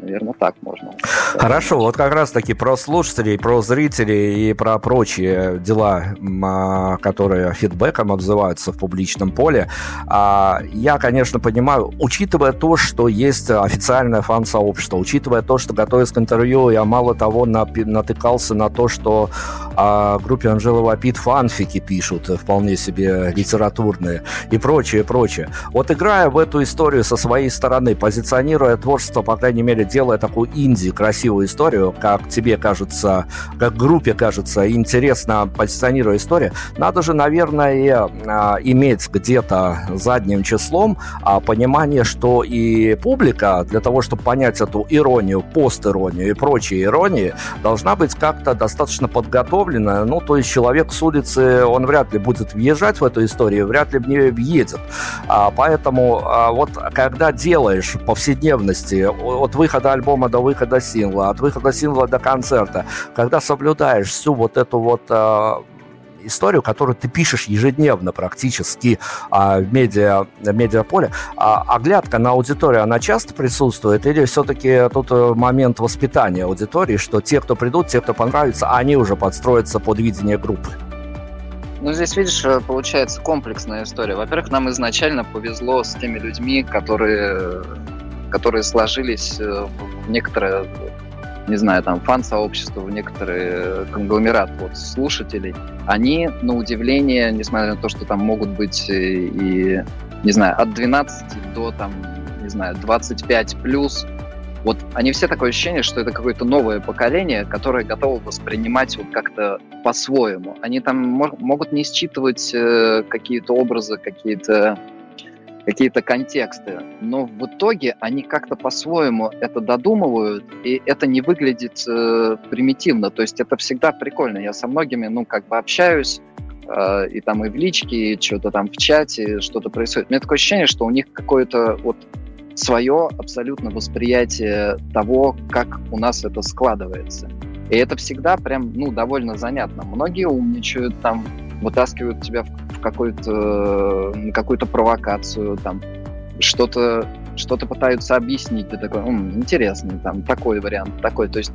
S2: Наверное, так можно.
S1: Хорошо, вот как раз-таки про слушателей, про зрителей и про прочие дела, а, которые фидбэком отзываются в публичном поле. А, я, конечно, понимаю, учитывая то, что есть официальное фан-сообщество, учитывая то, что, готовясь к интервью, я мало того натыкался на то, что о группе Анжелы Вапит фанфики пишут, вполне себе литературные и прочее, прочее. Вот играя в эту историю со своей стороны, позиционируя творчество, по крайней мере, делая такую инди, красивую историю, как тебе кажется, как группе кажется, интересно позиционируя историю, надо же, наверное, а, иметь где-то задним числом а, понимание, что и публика для того, чтобы понять эту иронию, постиронию и прочие иронии, должна быть как-то достаточно подготовлена. Ну, то есть человек с улицы, он вряд ли будет въезжать в эту историю, вряд ли в нее въедет. А, поэтому вот когда делаешь повседневности от выхода альбома до выхода сингла, от выхода сингла до концерта, когда соблюдаешь всю вот эту вот э, историю, которую ты пишешь ежедневно практически а, в медиа, медиаполе, а, оглядка на аудиторию, она часто присутствует или все-таки тут э, момент воспитания аудитории, что те, кто придут, те, кто понравится, они уже подстроятся под видение группы?
S2: Ну, здесь, видишь, э, получается комплексная история. Во-первых, нам изначально повезло с теми людьми, которые которые сложились э, в некоторое, не знаю, там, фан-сообщество, в некоторые конгломерат вот, слушателей, они, на удивление, несмотря на то, что там могут быть и, не знаю, от 12 до, там, не знаю, 25 плюс, вот они все такое ощущение, что это какое-то новое поколение, которое готово воспринимать вот как-то по-своему. Они там могут не считывать э, какие-то образы, какие-то какие-то контексты, но в итоге они как-то по-своему это додумывают, и это не выглядит э, примитивно, то есть это всегда прикольно. Я со многими, ну, как бы общаюсь, э, и там и в личке, и что-то там в чате, что-то происходит. У меня такое ощущение, что у них какое-то вот свое абсолютно восприятие того, как у нас это складывается. И это всегда прям, ну, довольно занятно. Многие умничают, там, вытаскивают тебя в какую-то, на какую-то провокацию, там, что-то что-то пытаются объяснить, ты такой, М, интересный, там, такой вариант, такой, то есть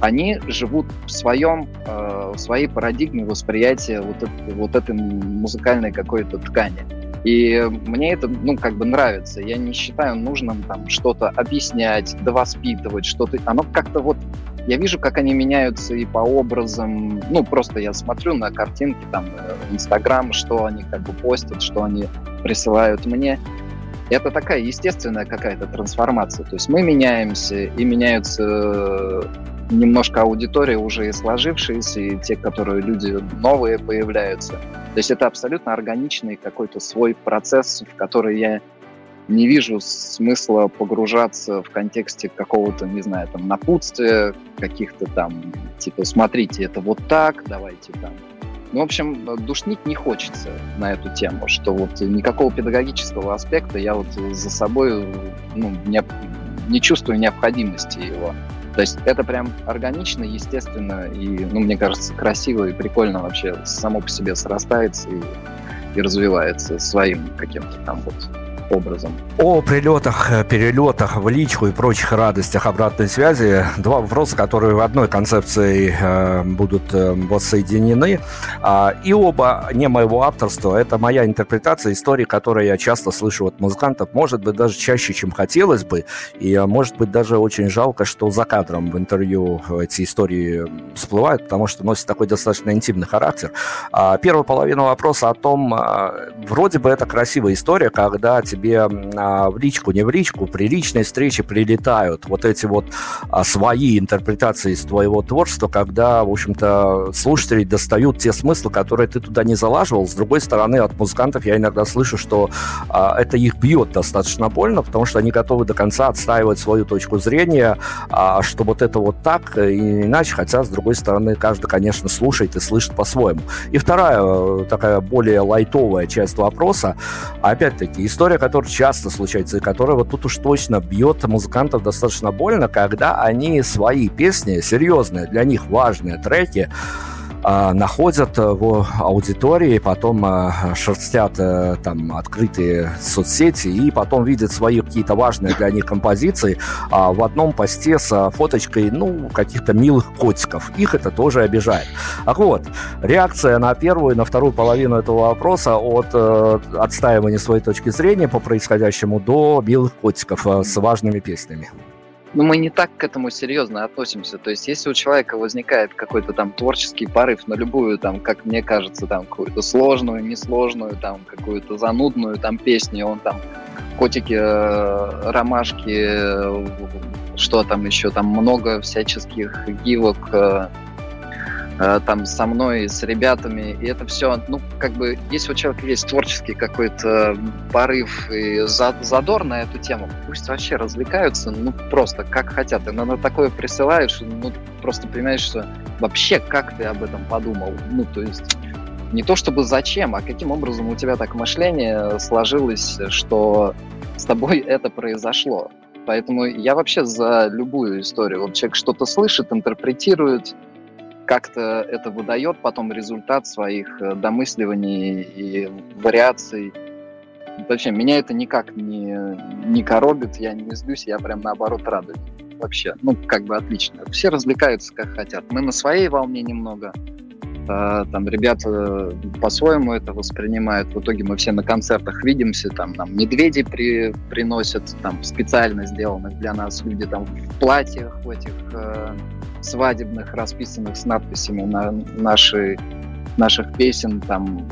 S2: они живут в своем, э, в своей парадигме восприятия вот, это, вот этой музыкальной какой-то ткани. И мне это, ну, как бы нравится. Я не считаю нужным там что-то объяснять, довоспитывать, что-то. Оно как-то вот я вижу, как они меняются и по образам. Ну, просто я смотрю на картинки там э, в Инстаграм, что они как бы постят, что они присылают мне. Это такая естественная какая-то трансформация. То есть мы меняемся, и меняются э, немножко аудитория уже и сложившаяся, и те, которые люди новые появляются. То есть это абсолютно органичный какой-то свой процесс, в который я не вижу смысла погружаться в контексте какого-то, не знаю, там, напутствия, каких-то там, типа, смотрите, это вот так, давайте там. Ну, в общем, душнить не хочется на эту тему, что вот никакого педагогического аспекта я вот за собой ну, не, не чувствую необходимости его. То есть это прям органично, естественно, и, ну, мне кажется, красиво и прикольно вообще само по себе срастается и, и развивается своим каким-то там вот образом.
S1: О прилетах, э, перелетах в личку и прочих радостях обратной связи. Два вопроса, которые в одной концепции э, будут э, воссоединены. А, и оба не моего авторства. Это моя интерпретация истории, которую я часто слышу от музыкантов. Может быть, даже чаще, чем хотелось бы. И э, может быть, даже очень жалко, что за кадром в интервью эти истории всплывают, потому что носят такой достаточно интимный характер. А, первая половина вопроса о том, а, вроде бы это красивая история, когда тебе а, в личку, не в личку, при личной встрече прилетают вот эти вот а, свои интерпретации из твоего творчества, когда, в общем-то, слушатели достают те смыслы, которые ты туда не залаживал. С другой стороны, от музыкантов я иногда слышу, что а, это их бьет достаточно больно, потому что они готовы до конца отстаивать свою точку зрения, а, что вот это вот так и иначе, хотя, с другой стороны, каждый, конечно, слушает и слышит по-своему. И вторая э, такая более лайтовая часть вопроса, опять-таки, история, который часто случается, и который вот тут уж точно бьет музыкантов достаточно больно, когда они свои песни, серьезные, для них важные треки, находят в аудитории, потом а, шерстят а, там открытые соцсети и потом видят свои какие-то важные для них композиции а, в одном посте с фоточкой, ну, каких-то милых котиков. Их это тоже обижает. Так вот, реакция на первую и на вторую половину этого вопроса от э, отстаивания своей точки зрения по происходящему до милых котиков э, с важными песнями
S2: ну, мы не так к этому серьезно относимся. То есть, если у человека возникает какой-то там творческий порыв на любую, там, как мне кажется, там, какую-то сложную, несложную, там, какую-то занудную там песню, он там котики, э, ромашки, э, что там еще, там много всяческих гивок, э, там со мной, с ребятами, и это все, ну, как бы, если у человека есть творческий какой-то порыв и задор на эту тему, пусть вообще развлекаются, ну, просто как хотят. И на такое присылаешь, ну, просто понимаешь, что вообще как ты об этом подумал. Ну, то есть не то чтобы зачем, а каким образом у тебя так мышление сложилось, что с тобой это произошло. Поэтому я вообще за любую историю. Вот человек что-то слышит, интерпретирует, как-то это выдает потом результат своих э, домысливаний и вариаций. Вообще, меня это никак не, не коробит, я не злюсь, я прям наоборот радуюсь. Вообще, ну, как бы отлично. Все развлекаются как хотят. Мы на своей волне немного. А, там ребята по-своему это воспринимают. В итоге мы все на концертах видимся, там нам медведи при, приносят, там специально сделанных для нас люди там в платьях, в этих э, свадебных, расписанных с надписями на наши, наших песен, там,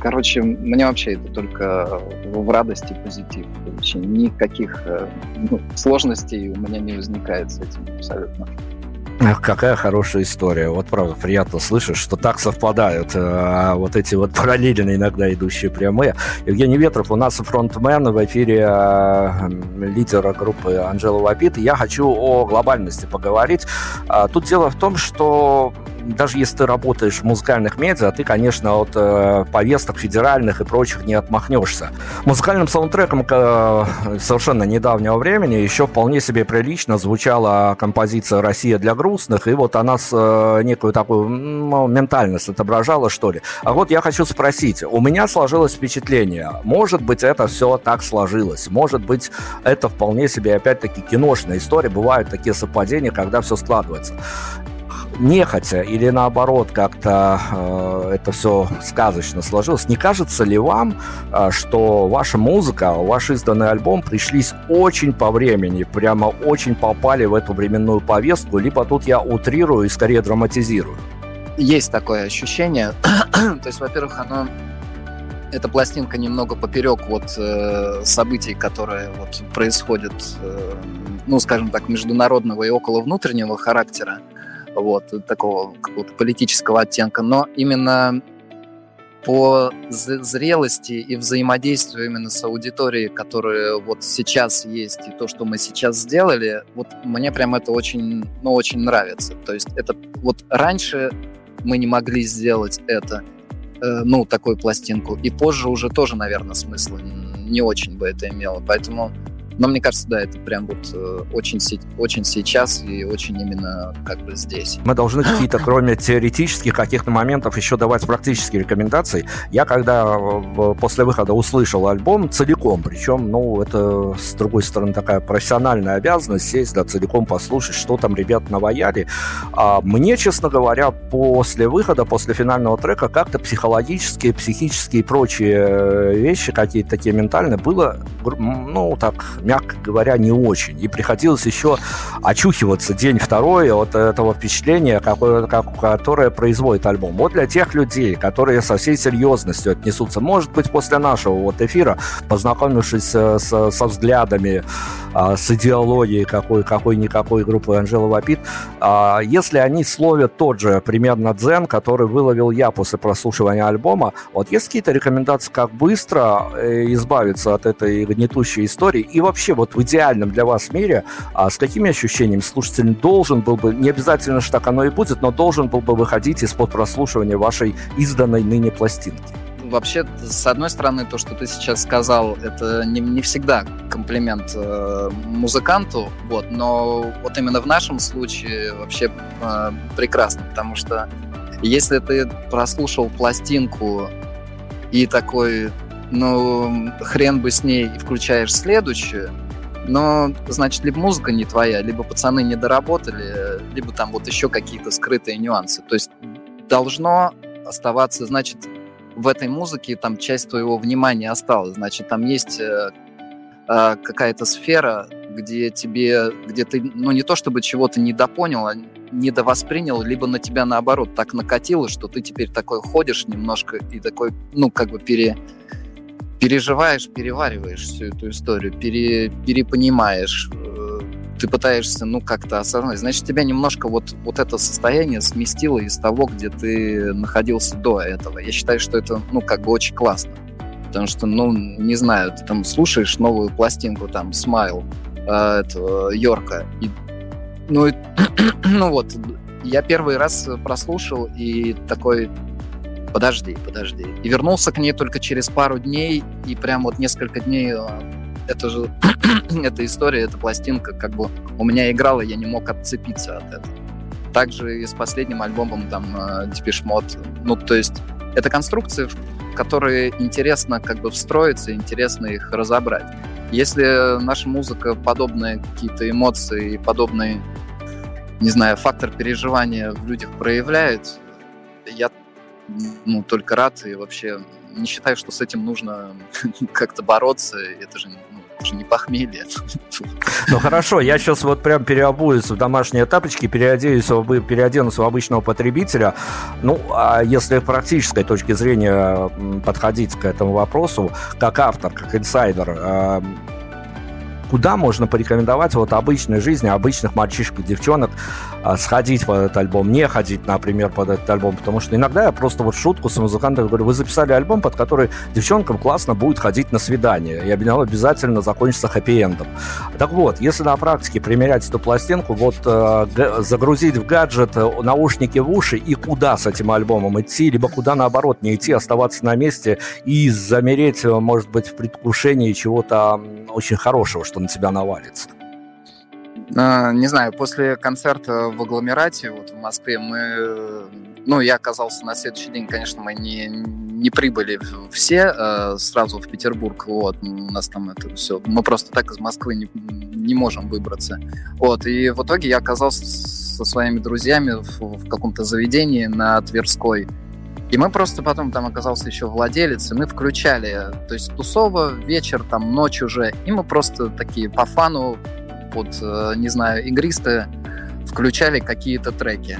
S2: короче, мне вообще это только в радости позитив. Вообще никаких э, ну, сложностей у меня не возникает с этим абсолютно.
S1: Какая хорошая история. Вот правда, приятно слышать, что так совпадают э, вот эти вот параллельно иногда идущие прямые. Евгений Ветров у нас фронтмен в эфире э, лидера группы Анжела Вапит. Я хочу о глобальности поговорить. Э, тут дело в том, что даже если ты работаешь в музыкальных медиа, ты, конечно, от э, повесток федеральных и прочих не отмахнешься. Музыкальным саундтреком э, совершенно недавнего времени еще вполне себе прилично звучала композиция «Россия для грустных», и вот она с э, некую такую ну, ментальность отображала, что ли. А вот я хочу спросить, у меня сложилось впечатление, может быть, это все так сложилось, может быть, это вполне себе, опять-таки, киношная история, бывают такие совпадения, когда все складывается нехотя или наоборот как-то э, это все сказочно сложилось, не кажется ли вам, э, что ваша музыка, ваш изданный альбом пришлись очень по времени, прямо очень попали в эту временную повестку, либо тут я утрирую и скорее драматизирую?
S2: Есть такое ощущение. То есть, во-первых, оно эта пластинка немного поперек вот э, событий, которые вот происходят, э, ну, скажем так, международного и около внутреннего характера вот, такого какого-то политического оттенка, но именно по зрелости и взаимодействию именно с аудиторией, которая вот сейчас есть, и то, что мы сейчас сделали, вот мне прям это очень, ну, очень нравится. То есть это вот раньше мы не могли сделать это, э, ну, такую пластинку, и позже уже тоже, наверное, смысла не очень бы это имело. Поэтому Но мне кажется, да, это прям вот э, очень, очень сейчас и очень именно как бы здесь.
S1: Мы должны какие-то, кроме теоретических каких-то моментов, еще давать практические рекомендации. Я когда после выхода услышал альбом целиком, причем, ну, это, с другой стороны, такая профессиональная обязанность сесть, да, целиком послушать, что там ребят наваяли. А мне, честно говоря, после выхода, после финального трека, как-то психологические, психические и прочие э, вещи, какие-то такие ментальные, было, ну, так, мягко говоря, не очень. И приходилось еще очухиваться день второй от этого впечатления, какое, как, которое производит альбом. Вот для тех людей, которые со всей серьезностью отнесутся, может быть, после нашего вот эфира, познакомившись э, с, со взглядами, а, с идеологией какой, какой-никакой группы Анжела Вапит, а, если они словят тот же примерно дзен, который выловил я после прослушивания альбома, вот есть какие-то рекомендации, как быстро э, избавиться от этой гнетущей истории и вообще вот в идеальном для вас мире, а с какими ощущениями слушатель должен был бы, не обязательно, что так оно и будет, но должен был бы выходить из-под прослушивания вашей изданной ныне пластинки?
S2: вообще, с одной стороны, то, что ты сейчас сказал, это не, не всегда комплимент э, музыканту, вот, но вот именно в нашем случае вообще э, прекрасно, потому что если ты прослушал пластинку и такой, ну, хрен бы с ней, и включаешь следующую, но, значит, либо музыка не твоя, либо пацаны не доработали, либо там вот еще какие-то скрытые нюансы. То есть должно оставаться, значит, в этой музыке там часть твоего внимания осталась. Значит, там есть э, э, какая-то сфера, где тебе, где ты, ну не то чтобы чего-то недопонял, а недовоспринял, либо на тебя наоборот так накатило, что ты теперь такой ходишь немножко и такой, ну как бы пере, переживаешь, перевариваешь всю эту историю, пере, перепонимаешь, э, ты пытаешься, ну, как-то осознать. Значит, тебя немножко вот, вот это состояние сместило из того, где ты находился до этого. Я считаю, что это, ну, как бы очень классно. Потому что, ну, не знаю, ты там слушаешь новую пластинку, там, Смайл, э, этого Йорка, и, ну, и, ну вот, я первый раз прослушал и такой, подожди, подожди. И вернулся к ней только через пару дней, и прям вот несколько дней э, это же эта история, эта пластинка как бы у меня играла, я не мог отцепиться от этого. Также и с последним альбомом там Depeche Mode. Ну, то есть это конструкции, в которые интересно как бы встроиться, интересно их разобрать. Если наша музыка подобные какие-то эмоции, подобный, не знаю, фактор переживания в людях проявляет, я ну, только рад и вообще не считаю, что с этим нужно как-то бороться. Это же это же не похмелье.
S1: Ну хорошо, я сейчас вот прям переобуюсь в домашние тапочки, переоденусь, переоденусь в обычного потребителя. Ну, а если с практической точки зрения подходить к этому вопросу, как автор, как инсайдер, а, куда можно порекомендовать вот обычной жизни, обычных мальчишек и девчонок сходить под этот альбом, не ходить, например, под этот альбом, потому что иногда я просто вот шутку с музыкантами говорю, вы записали альбом, под который девчонкам классно будет ходить на свидание, и обязательно закончится хэппи-эндом. Так вот, если на практике примерять эту пластинку, вот э, загрузить в гаджет э, наушники в уши и куда с этим альбомом идти, либо куда наоборот не идти, оставаться на месте и замереть, э, может быть, в предвкушении чего-то очень хорошего, что на тебя навалится.
S2: А, не знаю, после концерта в агломерате вот в Москве мы, ну, я оказался на следующий день, конечно, мы не, не прибыли все э, сразу в Петербург, вот, у нас там это все, мы просто так из Москвы не, не можем выбраться, вот, и в итоге я оказался со своими друзьями в, в каком-то заведении на Тверской, и мы просто потом, там оказался еще владелец, и мы включали, то есть тусово, вечер, там, ночь уже, и мы просто такие по фану под, э, не знаю, игристые включали какие-то треки.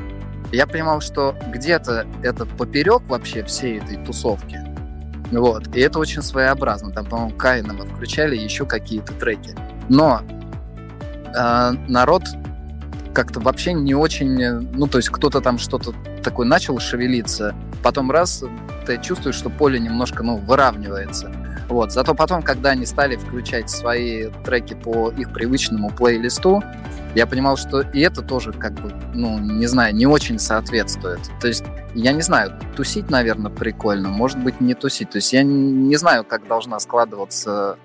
S2: Я понимал, что где-то это поперек вообще всей этой тусовки. Вот. И это очень своеобразно. Там, по-моему, Каина мы включали еще какие-то треки. Но э, народ как-то вообще не очень... Ну, то есть кто-то там что-то такое начал шевелиться, потом раз, ты чувствуешь, что поле немножко, ну, выравнивается. Вот. Зато потом, когда они стали включать свои треки по их привычному плейлисту, я понимал, что и это тоже, как бы, ну, не знаю, не очень соответствует. То есть, я не знаю, тусить, наверное, прикольно, может быть, не тусить. То есть, я не знаю, как должна складываться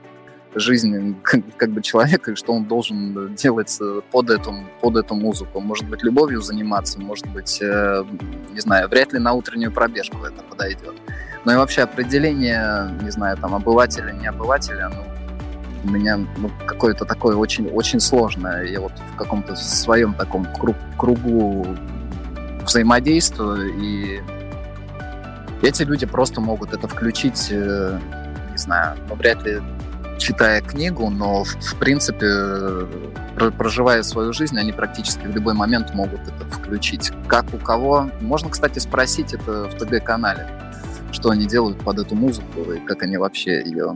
S2: жизнь как, бы человека, и что он должен делать под эту, под эту музыку. Может быть, любовью заниматься, может быть, э, не знаю, вряд ли на утреннюю пробежку это подойдет. Ну и вообще определение, не знаю, там, обывателя, не обывателя, ну, у меня ну, какое-то такое очень, очень сложное. Я вот в каком-то своем таком круг, кругу взаимодействую, и эти люди просто могут это включить, э, не знаю, ну, вряд ли читая книгу, но в, принципе, проживая свою жизнь, они практически в любой момент могут это включить. Как у кого? Можно, кстати, спросить это в ТГ-канале, что они делают под эту музыку и как они вообще ее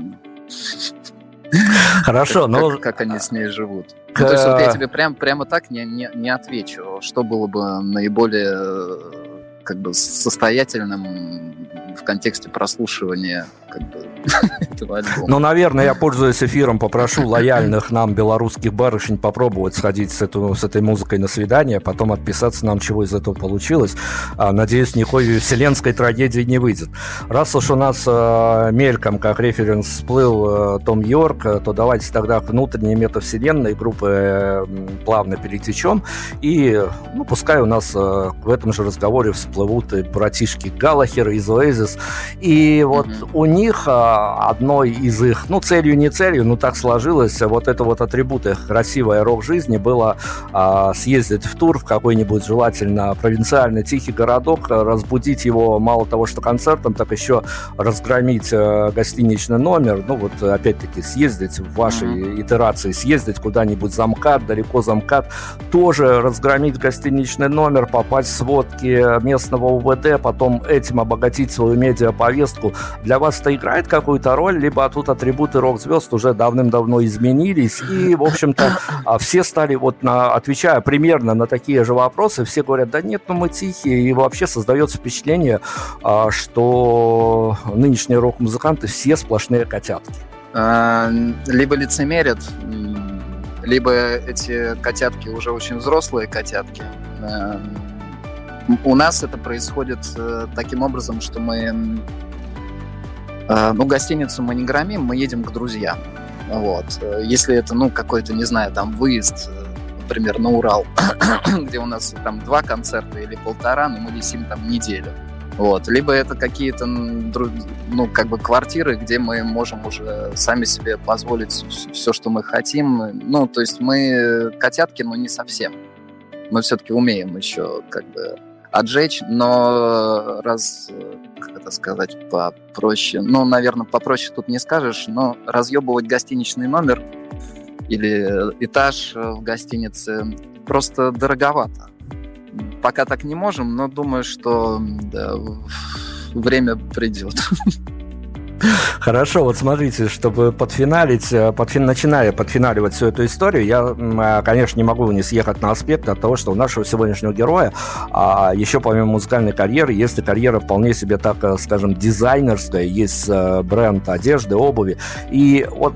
S1: Хорошо, но...
S2: Как, как они с ней живут. К... Ну, то есть вот я тебе прям, прямо так не, не, не отвечу, что было бы наиболее э, как бы состоятельным в контексте прослушивания как бы,
S1: этого альбома. Ну, наверное, я, пользуясь эфиром, попрошу лояльных нам белорусских барышень попробовать сходить с, эту, с этой музыкой на свидание, потом отписаться нам, чего из этого получилось. А, надеюсь, никакой вселенской трагедии не выйдет. Раз уж у нас э, мельком, как референс, всплыл э, Том Йорк, э, то давайте тогда к внутренней метавселенной группы э, плавно перетечем. И, ну, пускай у нас э, в этом же разговоре всплывут и братишки Галлахер из Oasis. И вот mm-hmm. у них а, одной из их, ну, целью не целью, но так сложилось, вот это вот атрибут их красивой рок-жизни было а, съездить в тур в какой-нибудь желательно провинциальный тихий городок, разбудить его мало того, что концертом, так еще разгромить а, гостиничный номер, ну, вот опять-таки съездить в вашей mm-hmm. итерации, съездить куда-нибудь за МКАД, далеко за МКАД, тоже разгромить гостиничный номер, попасть в сводки местного УВД, потом этим обогатить свою медиаповестку. Для вас это играет какую-то роль, либо тут атрибуты рок-звезд уже давным-давно изменились, и, в общем-то, а, все стали, вот на, отвечая примерно на такие же вопросы, все говорят, да нет, ну мы тихие, и вообще создается впечатление, а, что нынешние рок-музыканты все сплошные котятки.
S2: А, либо лицемерят, либо эти котятки уже очень взрослые котятки. У нас это происходит э, таким образом, что мы ну, гостиницу мы не громим, мы едем к друзьям. Вот. Если это, ну, какой-то, не знаю, там, выезд, э, например, на Урал, где у нас там два концерта или полтора, но мы висим там неделю. Вот. Либо это какие-то, ну, как бы квартиры, где мы можем уже сами себе позволить все, что мы хотим. Ну, то есть мы котятки, но не совсем. Мы все-таки умеем еще как бы отжечь, но раз, как это сказать, попроще, ну, наверное, попроще тут не скажешь, но разъебывать гостиничный номер или этаж в гостинице просто дороговато. Пока так не можем, но думаю, что да, время придет.
S1: Хорошо, вот смотрите, чтобы подфиналить, э, подфин, начиная подфиналивать всю эту историю, я, э, конечно, не могу не съехать на аспект от того, что у нашего сегодняшнего героя а еще помимо музыкальной карьеры, есть и карьера вполне себе, так э, скажем, дизайнерская, есть бренд одежды, обуви. И вот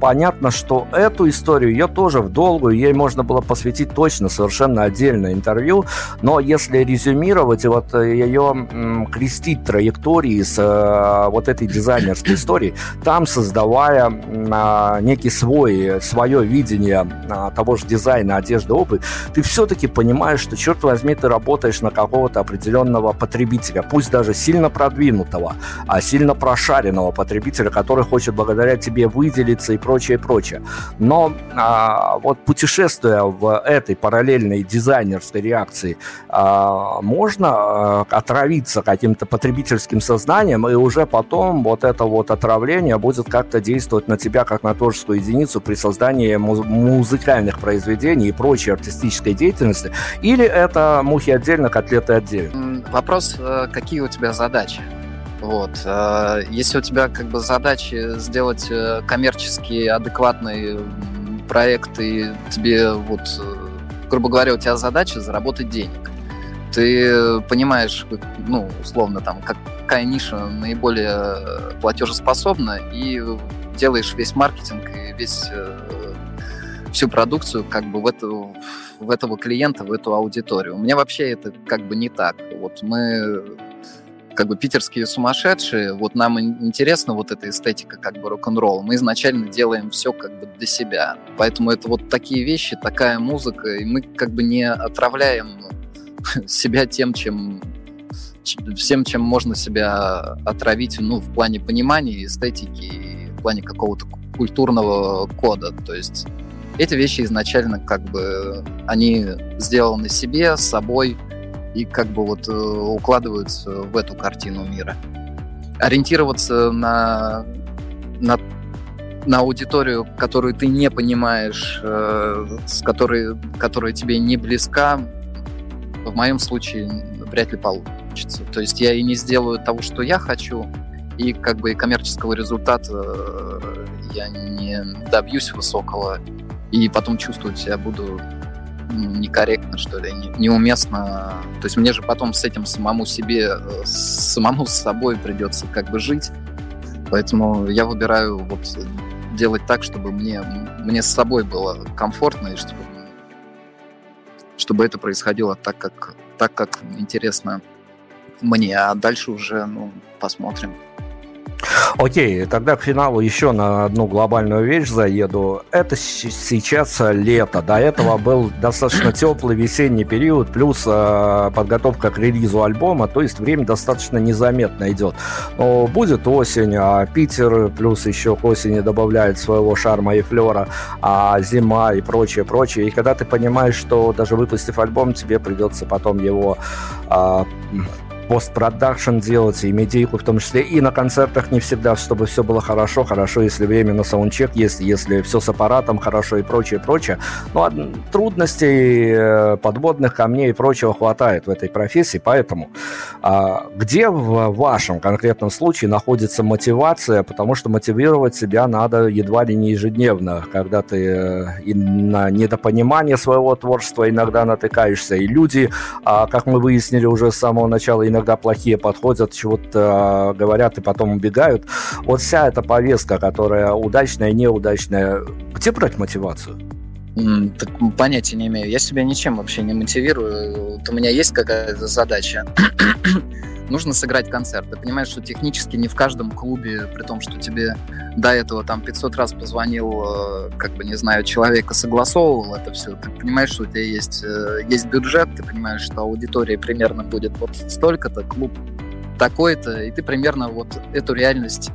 S1: понятно, что эту историю, ее тоже в долгую, ей можно было посвятить точно совершенно отдельное интервью, но если резюмировать и вот ее крестить траектории с вот этой дизайнерской дизайнерской истории, там создавая а, некий свой, свое видение а, того же дизайна одежды, обуви, ты все-таки понимаешь, что, черт возьми, ты работаешь на какого-то определенного потребителя, пусть даже сильно продвинутого, а сильно прошаренного потребителя, который хочет благодаря тебе выделиться и прочее, прочее. Но а, вот путешествуя в этой параллельной дизайнерской реакции, а, можно а, отравиться каким-то потребительским сознанием и уже потом вот это вот отравление будет как-то действовать на тебя как на творческую единицу при создании муз- музыкальных произведений и прочей артистической деятельности? Или это мухи отдельно, котлеты отдельно?
S2: Вопрос, э, какие у тебя задачи? Вот. Э, если у тебя как бы задачи сделать э, коммерчески адекватный проект, и тебе вот, грубо говоря, у тебя задача заработать денег, ты понимаешь, ну, условно, там, какая ниша наиболее платежеспособна, и делаешь весь маркетинг и весь э, всю продукцию как бы в, эту, в этого клиента, в эту аудиторию. У меня вообще это как бы не так. Вот мы как бы питерские сумасшедшие, вот нам интересна вот эта эстетика как бы рок-н-ролла. Мы изначально делаем все как бы для себя. Поэтому это вот такие вещи, такая музыка, и мы как бы не отравляем себя тем, чем всем, чем можно себя отравить, ну, в плане понимания, эстетики, в плане какого-то культурного кода. То есть эти вещи изначально как бы они сделаны себе, с собой и как бы вот э, укладываются в эту картину мира. Ориентироваться на, на, на аудиторию, которую ты не понимаешь, э, с которой, которая тебе не близка, в моем случае вряд ли получится. То есть я и не сделаю того, что я хочу, и как бы и коммерческого результата э, я не добьюсь высокого, и потом чувствовать себя буду ну, некорректно, что ли, не, неуместно. То есть мне же потом с этим самому себе, э, самому с собой придется как бы жить. Поэтому я выбираю вот делать так, чтобы мне, мне с собой было комфортно, и чтобы, чтобы это происходило так, как, так, как интересно мне. А дальше уже, ну, посмотрим.
S1: Окей, тогда к финалу еще на одну глобальную вещь заеду. Это сейчас лето. До этого был достаточно теплый весенний период, плюс э, подготовка к релизу альбома, то есть время достаточно незаметно идет. Но будет осень, а Питер плюс еще к осени добавляет своего шарма и флера, а зима и прочее, прочее. И когда ты понимаешь, что даже выпустив альбом, тебе придется потом его э, постпродакшн делать, и медийку в том числе, и на концертах не всегда, чтобы все было хорошо, хорошо, если время на саундчек есть, если все с аппаратом хорошо и прочее, прочее. Но трудностей, э, подводных камней и прочего хватает в этой профессии, поэтому а, где в вашем конкретном случае находится мотивация, потому что мотивировать себя надо едва ли не ежедневно, когда ты э, и на недопонимание своего творчества иногда натыкаешься, и люди, а, как мы выяснили уже с самого начала, иногда плохие подходят, чего-то говорят и потом убегают. Вот вся эта повестка, которая удачная, неудачная, где брать мотивацию?
S2: Так понятия не имею. Я себя ничем вообще не мотивирую. Вот у меня есть какая-то задача. Нужно сыграть концерт. Ты понимаешь, что технически не в каждом клубе, при том, что тебе до этого там 500 раз позвонил, э, как бы, не знаю, человек и согласовывал это все. Ты понимаешь, что у тебя есть, э, есть бюджет, ты понимаешь, что аудитория примерно будет вот столько-то, клуб такой-то, и ты примерно вот эту реальность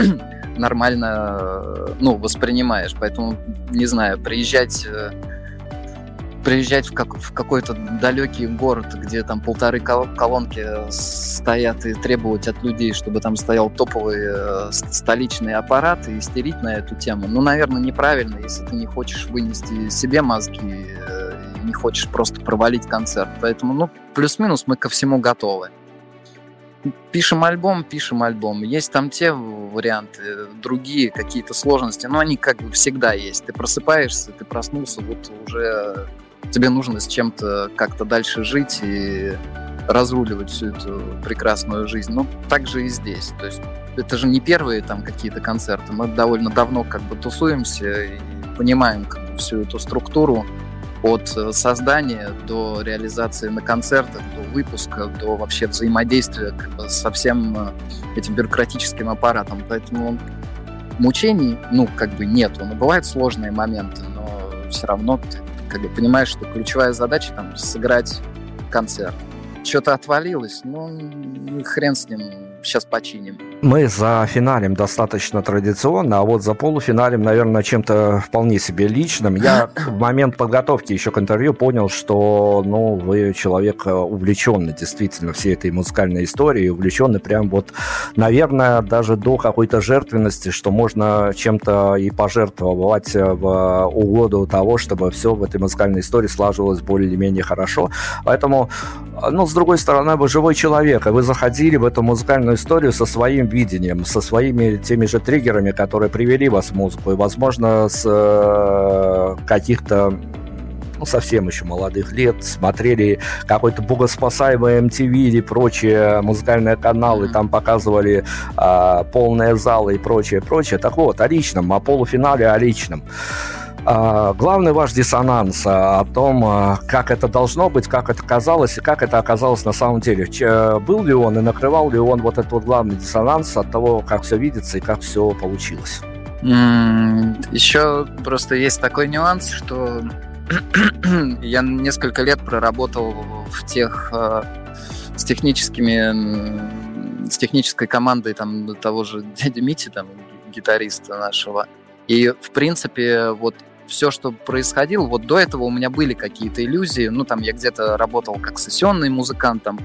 S2: нормально, э, ну, воспринимаешь. Поэтому, не знаю, приезжать приезжать в, как, в какой-то далекий город, где там полторы колонки стоят и требовать от людей, чтобы там стоял топовый э, столичный аппарат и истерить на эту тему, ну, наверное, неправильно, если ты не хочешь вынести себе мозги, э, не хочешь просто провалить концерт. Поэтому, ну, плюс-минус мы ко всему готовы пишем альбом, пишем альбом. Есть там те варианты, другие какие-то сложности, но они как бы всегда есть. Ты просыпаешься, ты проснулся, вот уже тебе нужно с чем-то как-то дальше жить и разруливать всю эту прекрасную жизнь. Ну, так же и здесь. То есть это же не первые там какие-то концерты. Мы довольно давно как бы тусуемся и понимаем как бы, всю эту структуру от э, создания до реализации на концертах, до выпуска, до вообще взаимодействия как бы, со всем э, этим бюрократическим аппаратом. Поэтому мучений, ну, как бы нету. Но бывают сложные моменты, но все равно ты как бы понимаешь, что ключевая задача там сыграть концерт. Что-то отвалилось, ну, хрен с ним, сейчас починим.
S1: Мы за финалем достаточно традиционно, а вот за полуфиналем, наверное, чем-то вполне себе личным. Я в момент подготовки еще к интервью понял, что, ну, вы человек э, увлеченный действительно всей этой музыкальной историей, увлеченный прям вот, наверное, даже до какой-то жертвенности, что можно чем-то и пожертвовать э, в угоду того, чтобы все в этой музыкальной истории слаживалось более-менее хорошо. Поэтому, э, ну, с другой стороны, вы живой человек, и вы заходили в эту музыкальную историю со своим видением, со своими теми же триггерами, которые привели вас в музыку, и, возможно, с э, каких-то ну, совсем еще молодых лет, смотрели какой-то богоспасаемый MTV или прочие музыкальные каналы, там показывали а, полные залы и прочее, прочее. Так вот, о личном, о полуфинале о личном. Главный ваш диссонанс а, о том, а, как это должно быть, как это казалось и как это оказалось на самом деле. Был ли он и накрывал ли он вот этот вот главный диссонанс от того, как все видится и как все получилось?
S2: Еще просто есть такой нюанс, что я несколько лет проработал в тех с техническими с технической командой там того же дяди Мити, там гитариста нашего. И в принципе вот все, что происходило, вот до этого у меня были какие-то иллюзии. Ну, там я где-то работал как сессионный музыкант, там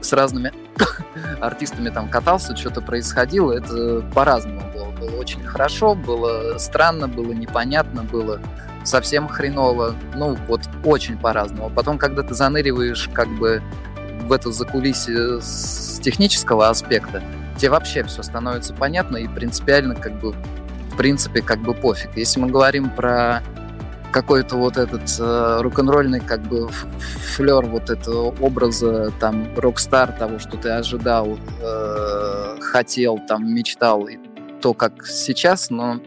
S2: с разными артистами там катался, что-то происходило. Это по-разному было. Было очень хорошо, было странно, было непонятно, было совсем хреново. Ну, вот очень по-разному. Потом, когда ты заныриваешь как бы в это закулисье с технического аспекта, тебе вообще все становится понятно и принципиально как бы принципе, как бы пофиг. Если мы говорим про какой-то вот этот э, рок-н-ролльный как бы флер вот этого образа там рок-стар того, что ты ожидал, э, хотел, там мечтал, и то, как сейчас, но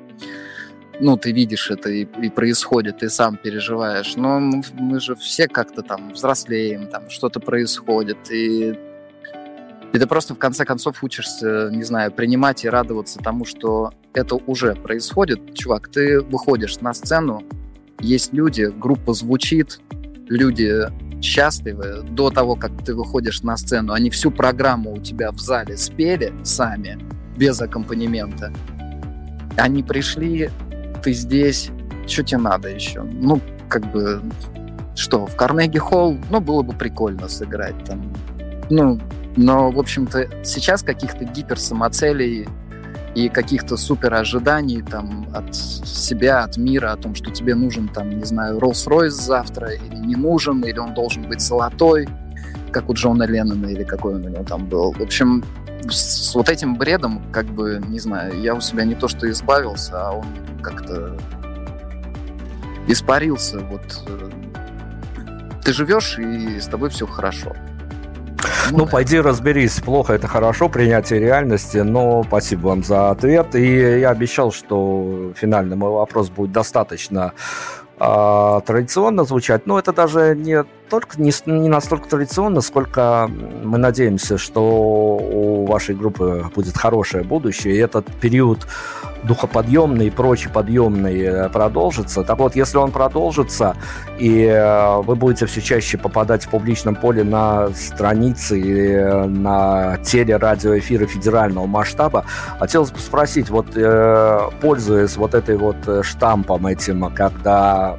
S2: ну, ты видишь это и, и происходит, ты сам переживаешь. Но мы, мы же все как-то там взрослеем, там что-то происходит, и и ты просто в конце концов учишься, не знаю, принимать и радоваться тому, что это уже происходит. Чувак, ты выходишь на сцену, есть люди, группа звучит, люди счастливы до того, как ты выходишь на сцену. Они всю программу у тебя в зале спели сами, без аккомпанемента. Они пришли, ты здесь, что тебе надо еще? Ну, как бы, что, в Карнеги Холл, ну, было бы прикольно сыграть там. Ну, но, в общем-то, сейчас каких-то гиперсамоцелей и каких-то супер ожиданий там от себя, от мира, о том, что тебе нужен там, не знаю, Rolls-Royce завтра или не нужен, или он должен быть золотой, как у Джона Леннона или какой он у него там был. В общем, с вот этим бредом, как бы, не знаю, я у себя не то что избавился, а он как-то испарился. Вот э, ты живешь, и с тобой все хорошо.
S1: Ну, пойди разберись, плохо это хорошо, принятие реальности, но спасибо вам за ответ. И я обещал, что финальный мой вопрос будет достаточно э, традиционно звучать, но это даже не только не, не настолько традиционно, сколько мы надеемся, что у вашей группы будет хорошее будущее, и этот период духоподъемный и прочий подъемный э, продолжится. Так вот, если он продолжится, и э, вы будете все чаще попадать в публичном поле на страницы или э, на телерадиоэфиры федерального масштаба, хотелось бы спросить, вот пользуясь вот этой вот штампом этим, когда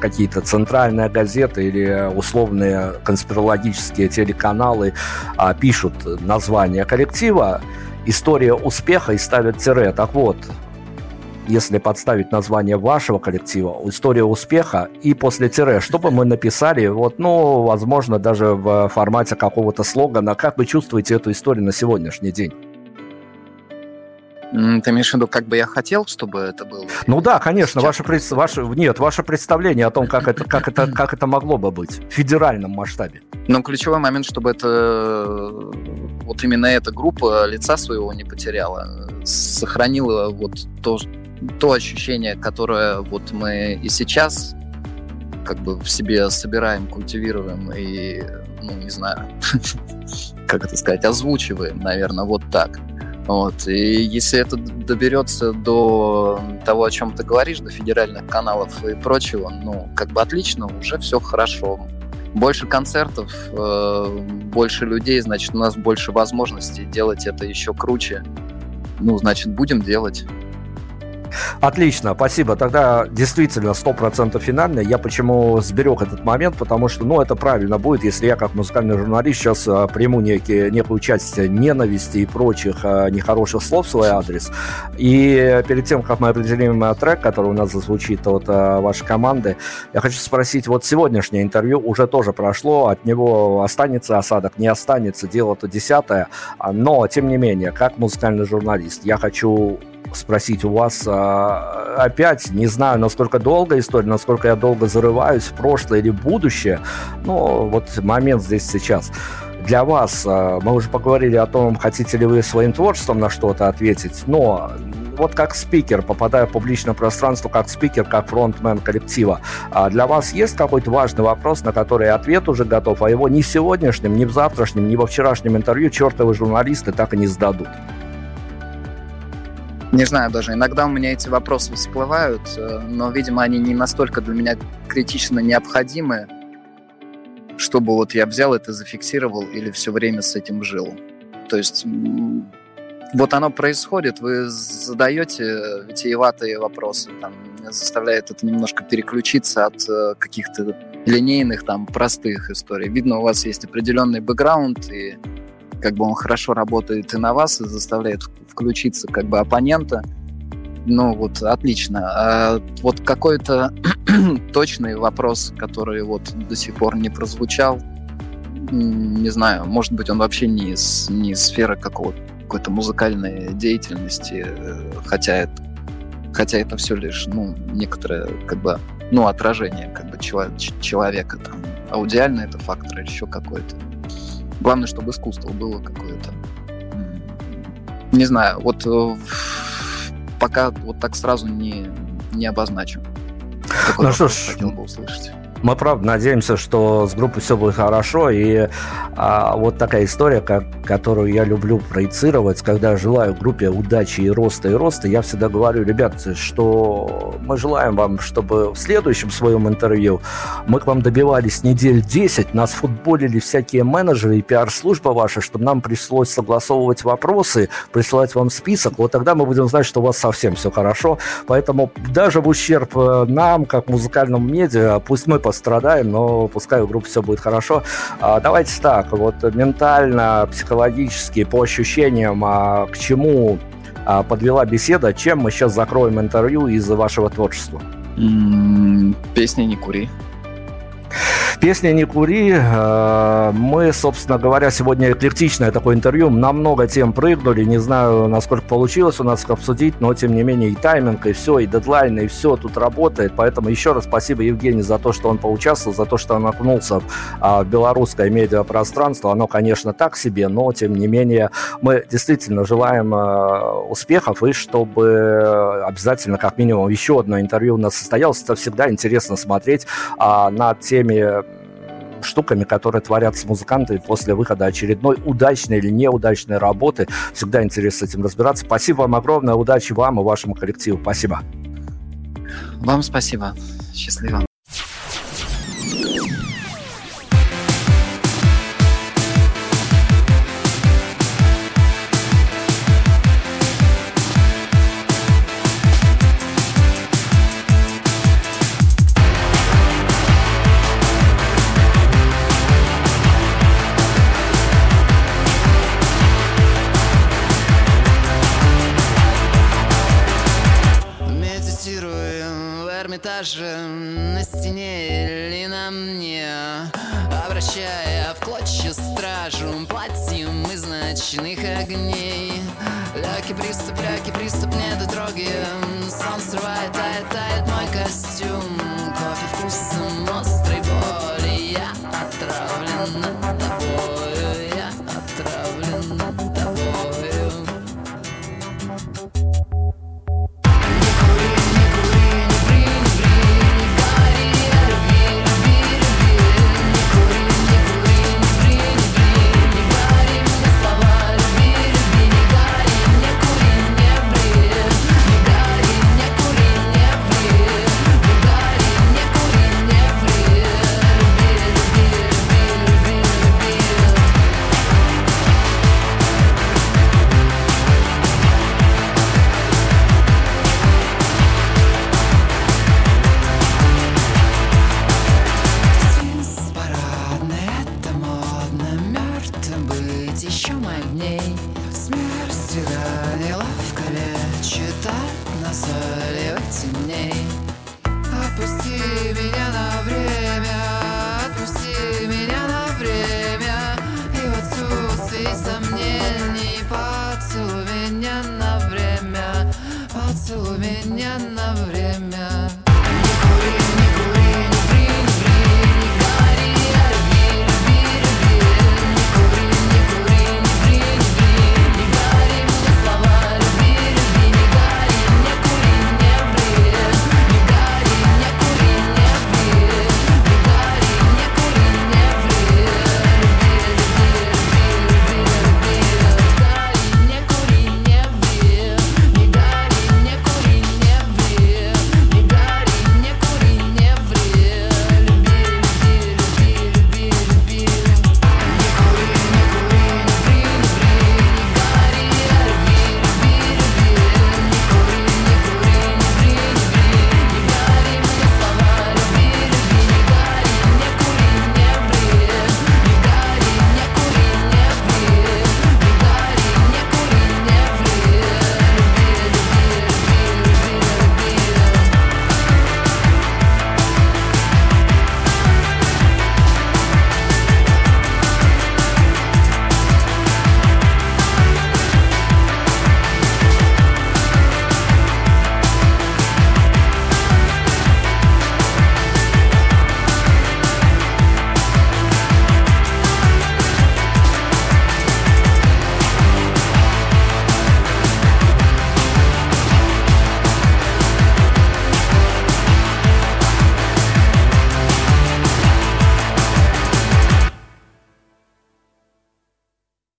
S1: какие-то центральные газеты или условные конспирологические телеканалы а, пишут название коллектива, история успеха и ставят тире. Так вот, если подставить название вашего коллектива, история успеха и после тире, что бы мы написали, вот, ну, возможно, даже в формате какого-то слогана, как вы чувствуете эту историю на сегодняшний день?
S2: Ты имеешь в виду, как бы я хотел, чтобы это было?
S1: Ну да, конечно, ваше, пред... ваше, нет, ваше представление о том, как это, как, это, как это могло бы быть в федеральном масштабе.
S2: Но ключевой момент, чтобы это вот именно эта группа лица своего не потеряла, сохранила вот то, то ощущение, которое вот мы и сейчас как бы в себе собираем, культивируем и, ну, не знаю, как это сказать, озвучиваем, наверное, вот так. Вот. И если это доберется до того, о чем ты говоришь, до федеральных каналов и прочего, ну, как бы отлично, уже все хорошо. Больше концертов, э, больше людей, значит, у нас больше возможностей делать это еще круче. Ну, значит, будем делать.
S1: Отлично, спасибо. Тогда действительно 100% финально. Я почему сберег этот момент, потому что, ну, это правильно будет, если я как музыкальный журналист сейчас а, приму некие, некую часть ненависти и прочих а, нехороших слов в свой адрес. И перед тем, как мы определим а, трек, который у нас зазвучит от вашей команды, я хочу спросить, вот сегодняшнее интервью уже тоже прошло, от него останется осадок, не останется, дело-то десятое, но, тем не менее, как музыкальный журналист, я хочу спросить у вас а, опять, не знаю, насколько долго история, насколько я долго зарываюсь в прошлое или будущее, но вот момент здесь сейчас. Для вас, а, мы уже поговорили о том, хотите ли вы своим творчеством на что-то ответить, но вот как спикер, попадая в публичное пространство, как спикер, как фронтмен коллектива, а для вас есть какой-то важный вопрос, на который ответ уже готов, а его ни в сегодняшнем, ни в завтрашнем, ни во вчерашнем интервью чертовы журналисты так и не сдадут?
S2: Не знаю даже, иногда у меня эти вопросы всплывают, э, но, видимо, они не настолько для меня критично необходимы, чтобы вот я взял это, зафиксировал или все время с этим жил. То есть вот оно происходит, вы задаете витиеватые вопросы, там, заставляет это немножко переключиться от э, каких-то линейных, там, простых историй. Видно, у вас есть определенный бэкграунд, и как бы он хорошо работает и на вас, и заставляет включиться как бы оппонента. Ну вот, отлично. А вот какой-то точный вопрос, который вот до сих пор не прозвучал, не знаю, может быть, он вообще не из, не из сферы какого-то какой-то музыкальной деятельности, хотя это, хотя это все лишь, ну, некоторое, как бы, ну, отражение, как бы, человека, там, аудиально это фактор или еще какой-то. Главное, чтобы искусство было какое-то. Не знаю, вот э, пока вот так сразу не, не обозначу.
S1: Какой ну что ж, хотел бы услышать. Мы, правда, надеемся, что с группой все будет хорошо. И а, вот такая история, как, которую я люблю проецировать, когда желаю группе удачи и роста, и роста, я всегда говорю, ребят, что мы желаем вам, чтобы в следующем своем интервью мы к вам добивались недель 10, нас футболили всякие менеджеры и пиар-служба ваша, чтобы нам пришлось согласовывать вопросы, присылать вам список. Вот тогда мы будем знать, что у вас совсем все хорошо. Поэтому даже в ущерб э, нам, как музыкальному медиа, пусть мы пострадаем, но пускай у группы все будет хорошо. А, давайте так, вот ментально, психологически, по ощущениям, а, к чему а, подвела беседа, чем мы сейчас закроем интервью из-за вашего творчества?
S2: Песня «Не кури».
S1: Песня «Не кури». Э, мы, собственно говоря, сегодня эклектичное такое интервью. На много тем прыгнули. Не знаю, насколько получилось у нас обсудить, но, тем не менее, и тайминг, и все, и дедлайн, и все тут работает. Поэтому еще раз спасибо Евгению за то, что он поучаствовал, за то, что он окунулся в белорусское медиапространство. Оно, конечно, так себе, но, тем не менее, мы действительно желаем э, успехов и чтобы обязательно, как минимум, еще одно интервью у нас состоялось. Это всегда интересно смотреть а, над теми штуками, которые творятся музыканты после выхода очередной удачной или неудачной работы. Всегда интересно с этим разбираться. Спасибо вам огромное, удачи вам и вашему коллективу. Спасибо.
S2: Вам спасибо. Счастливо.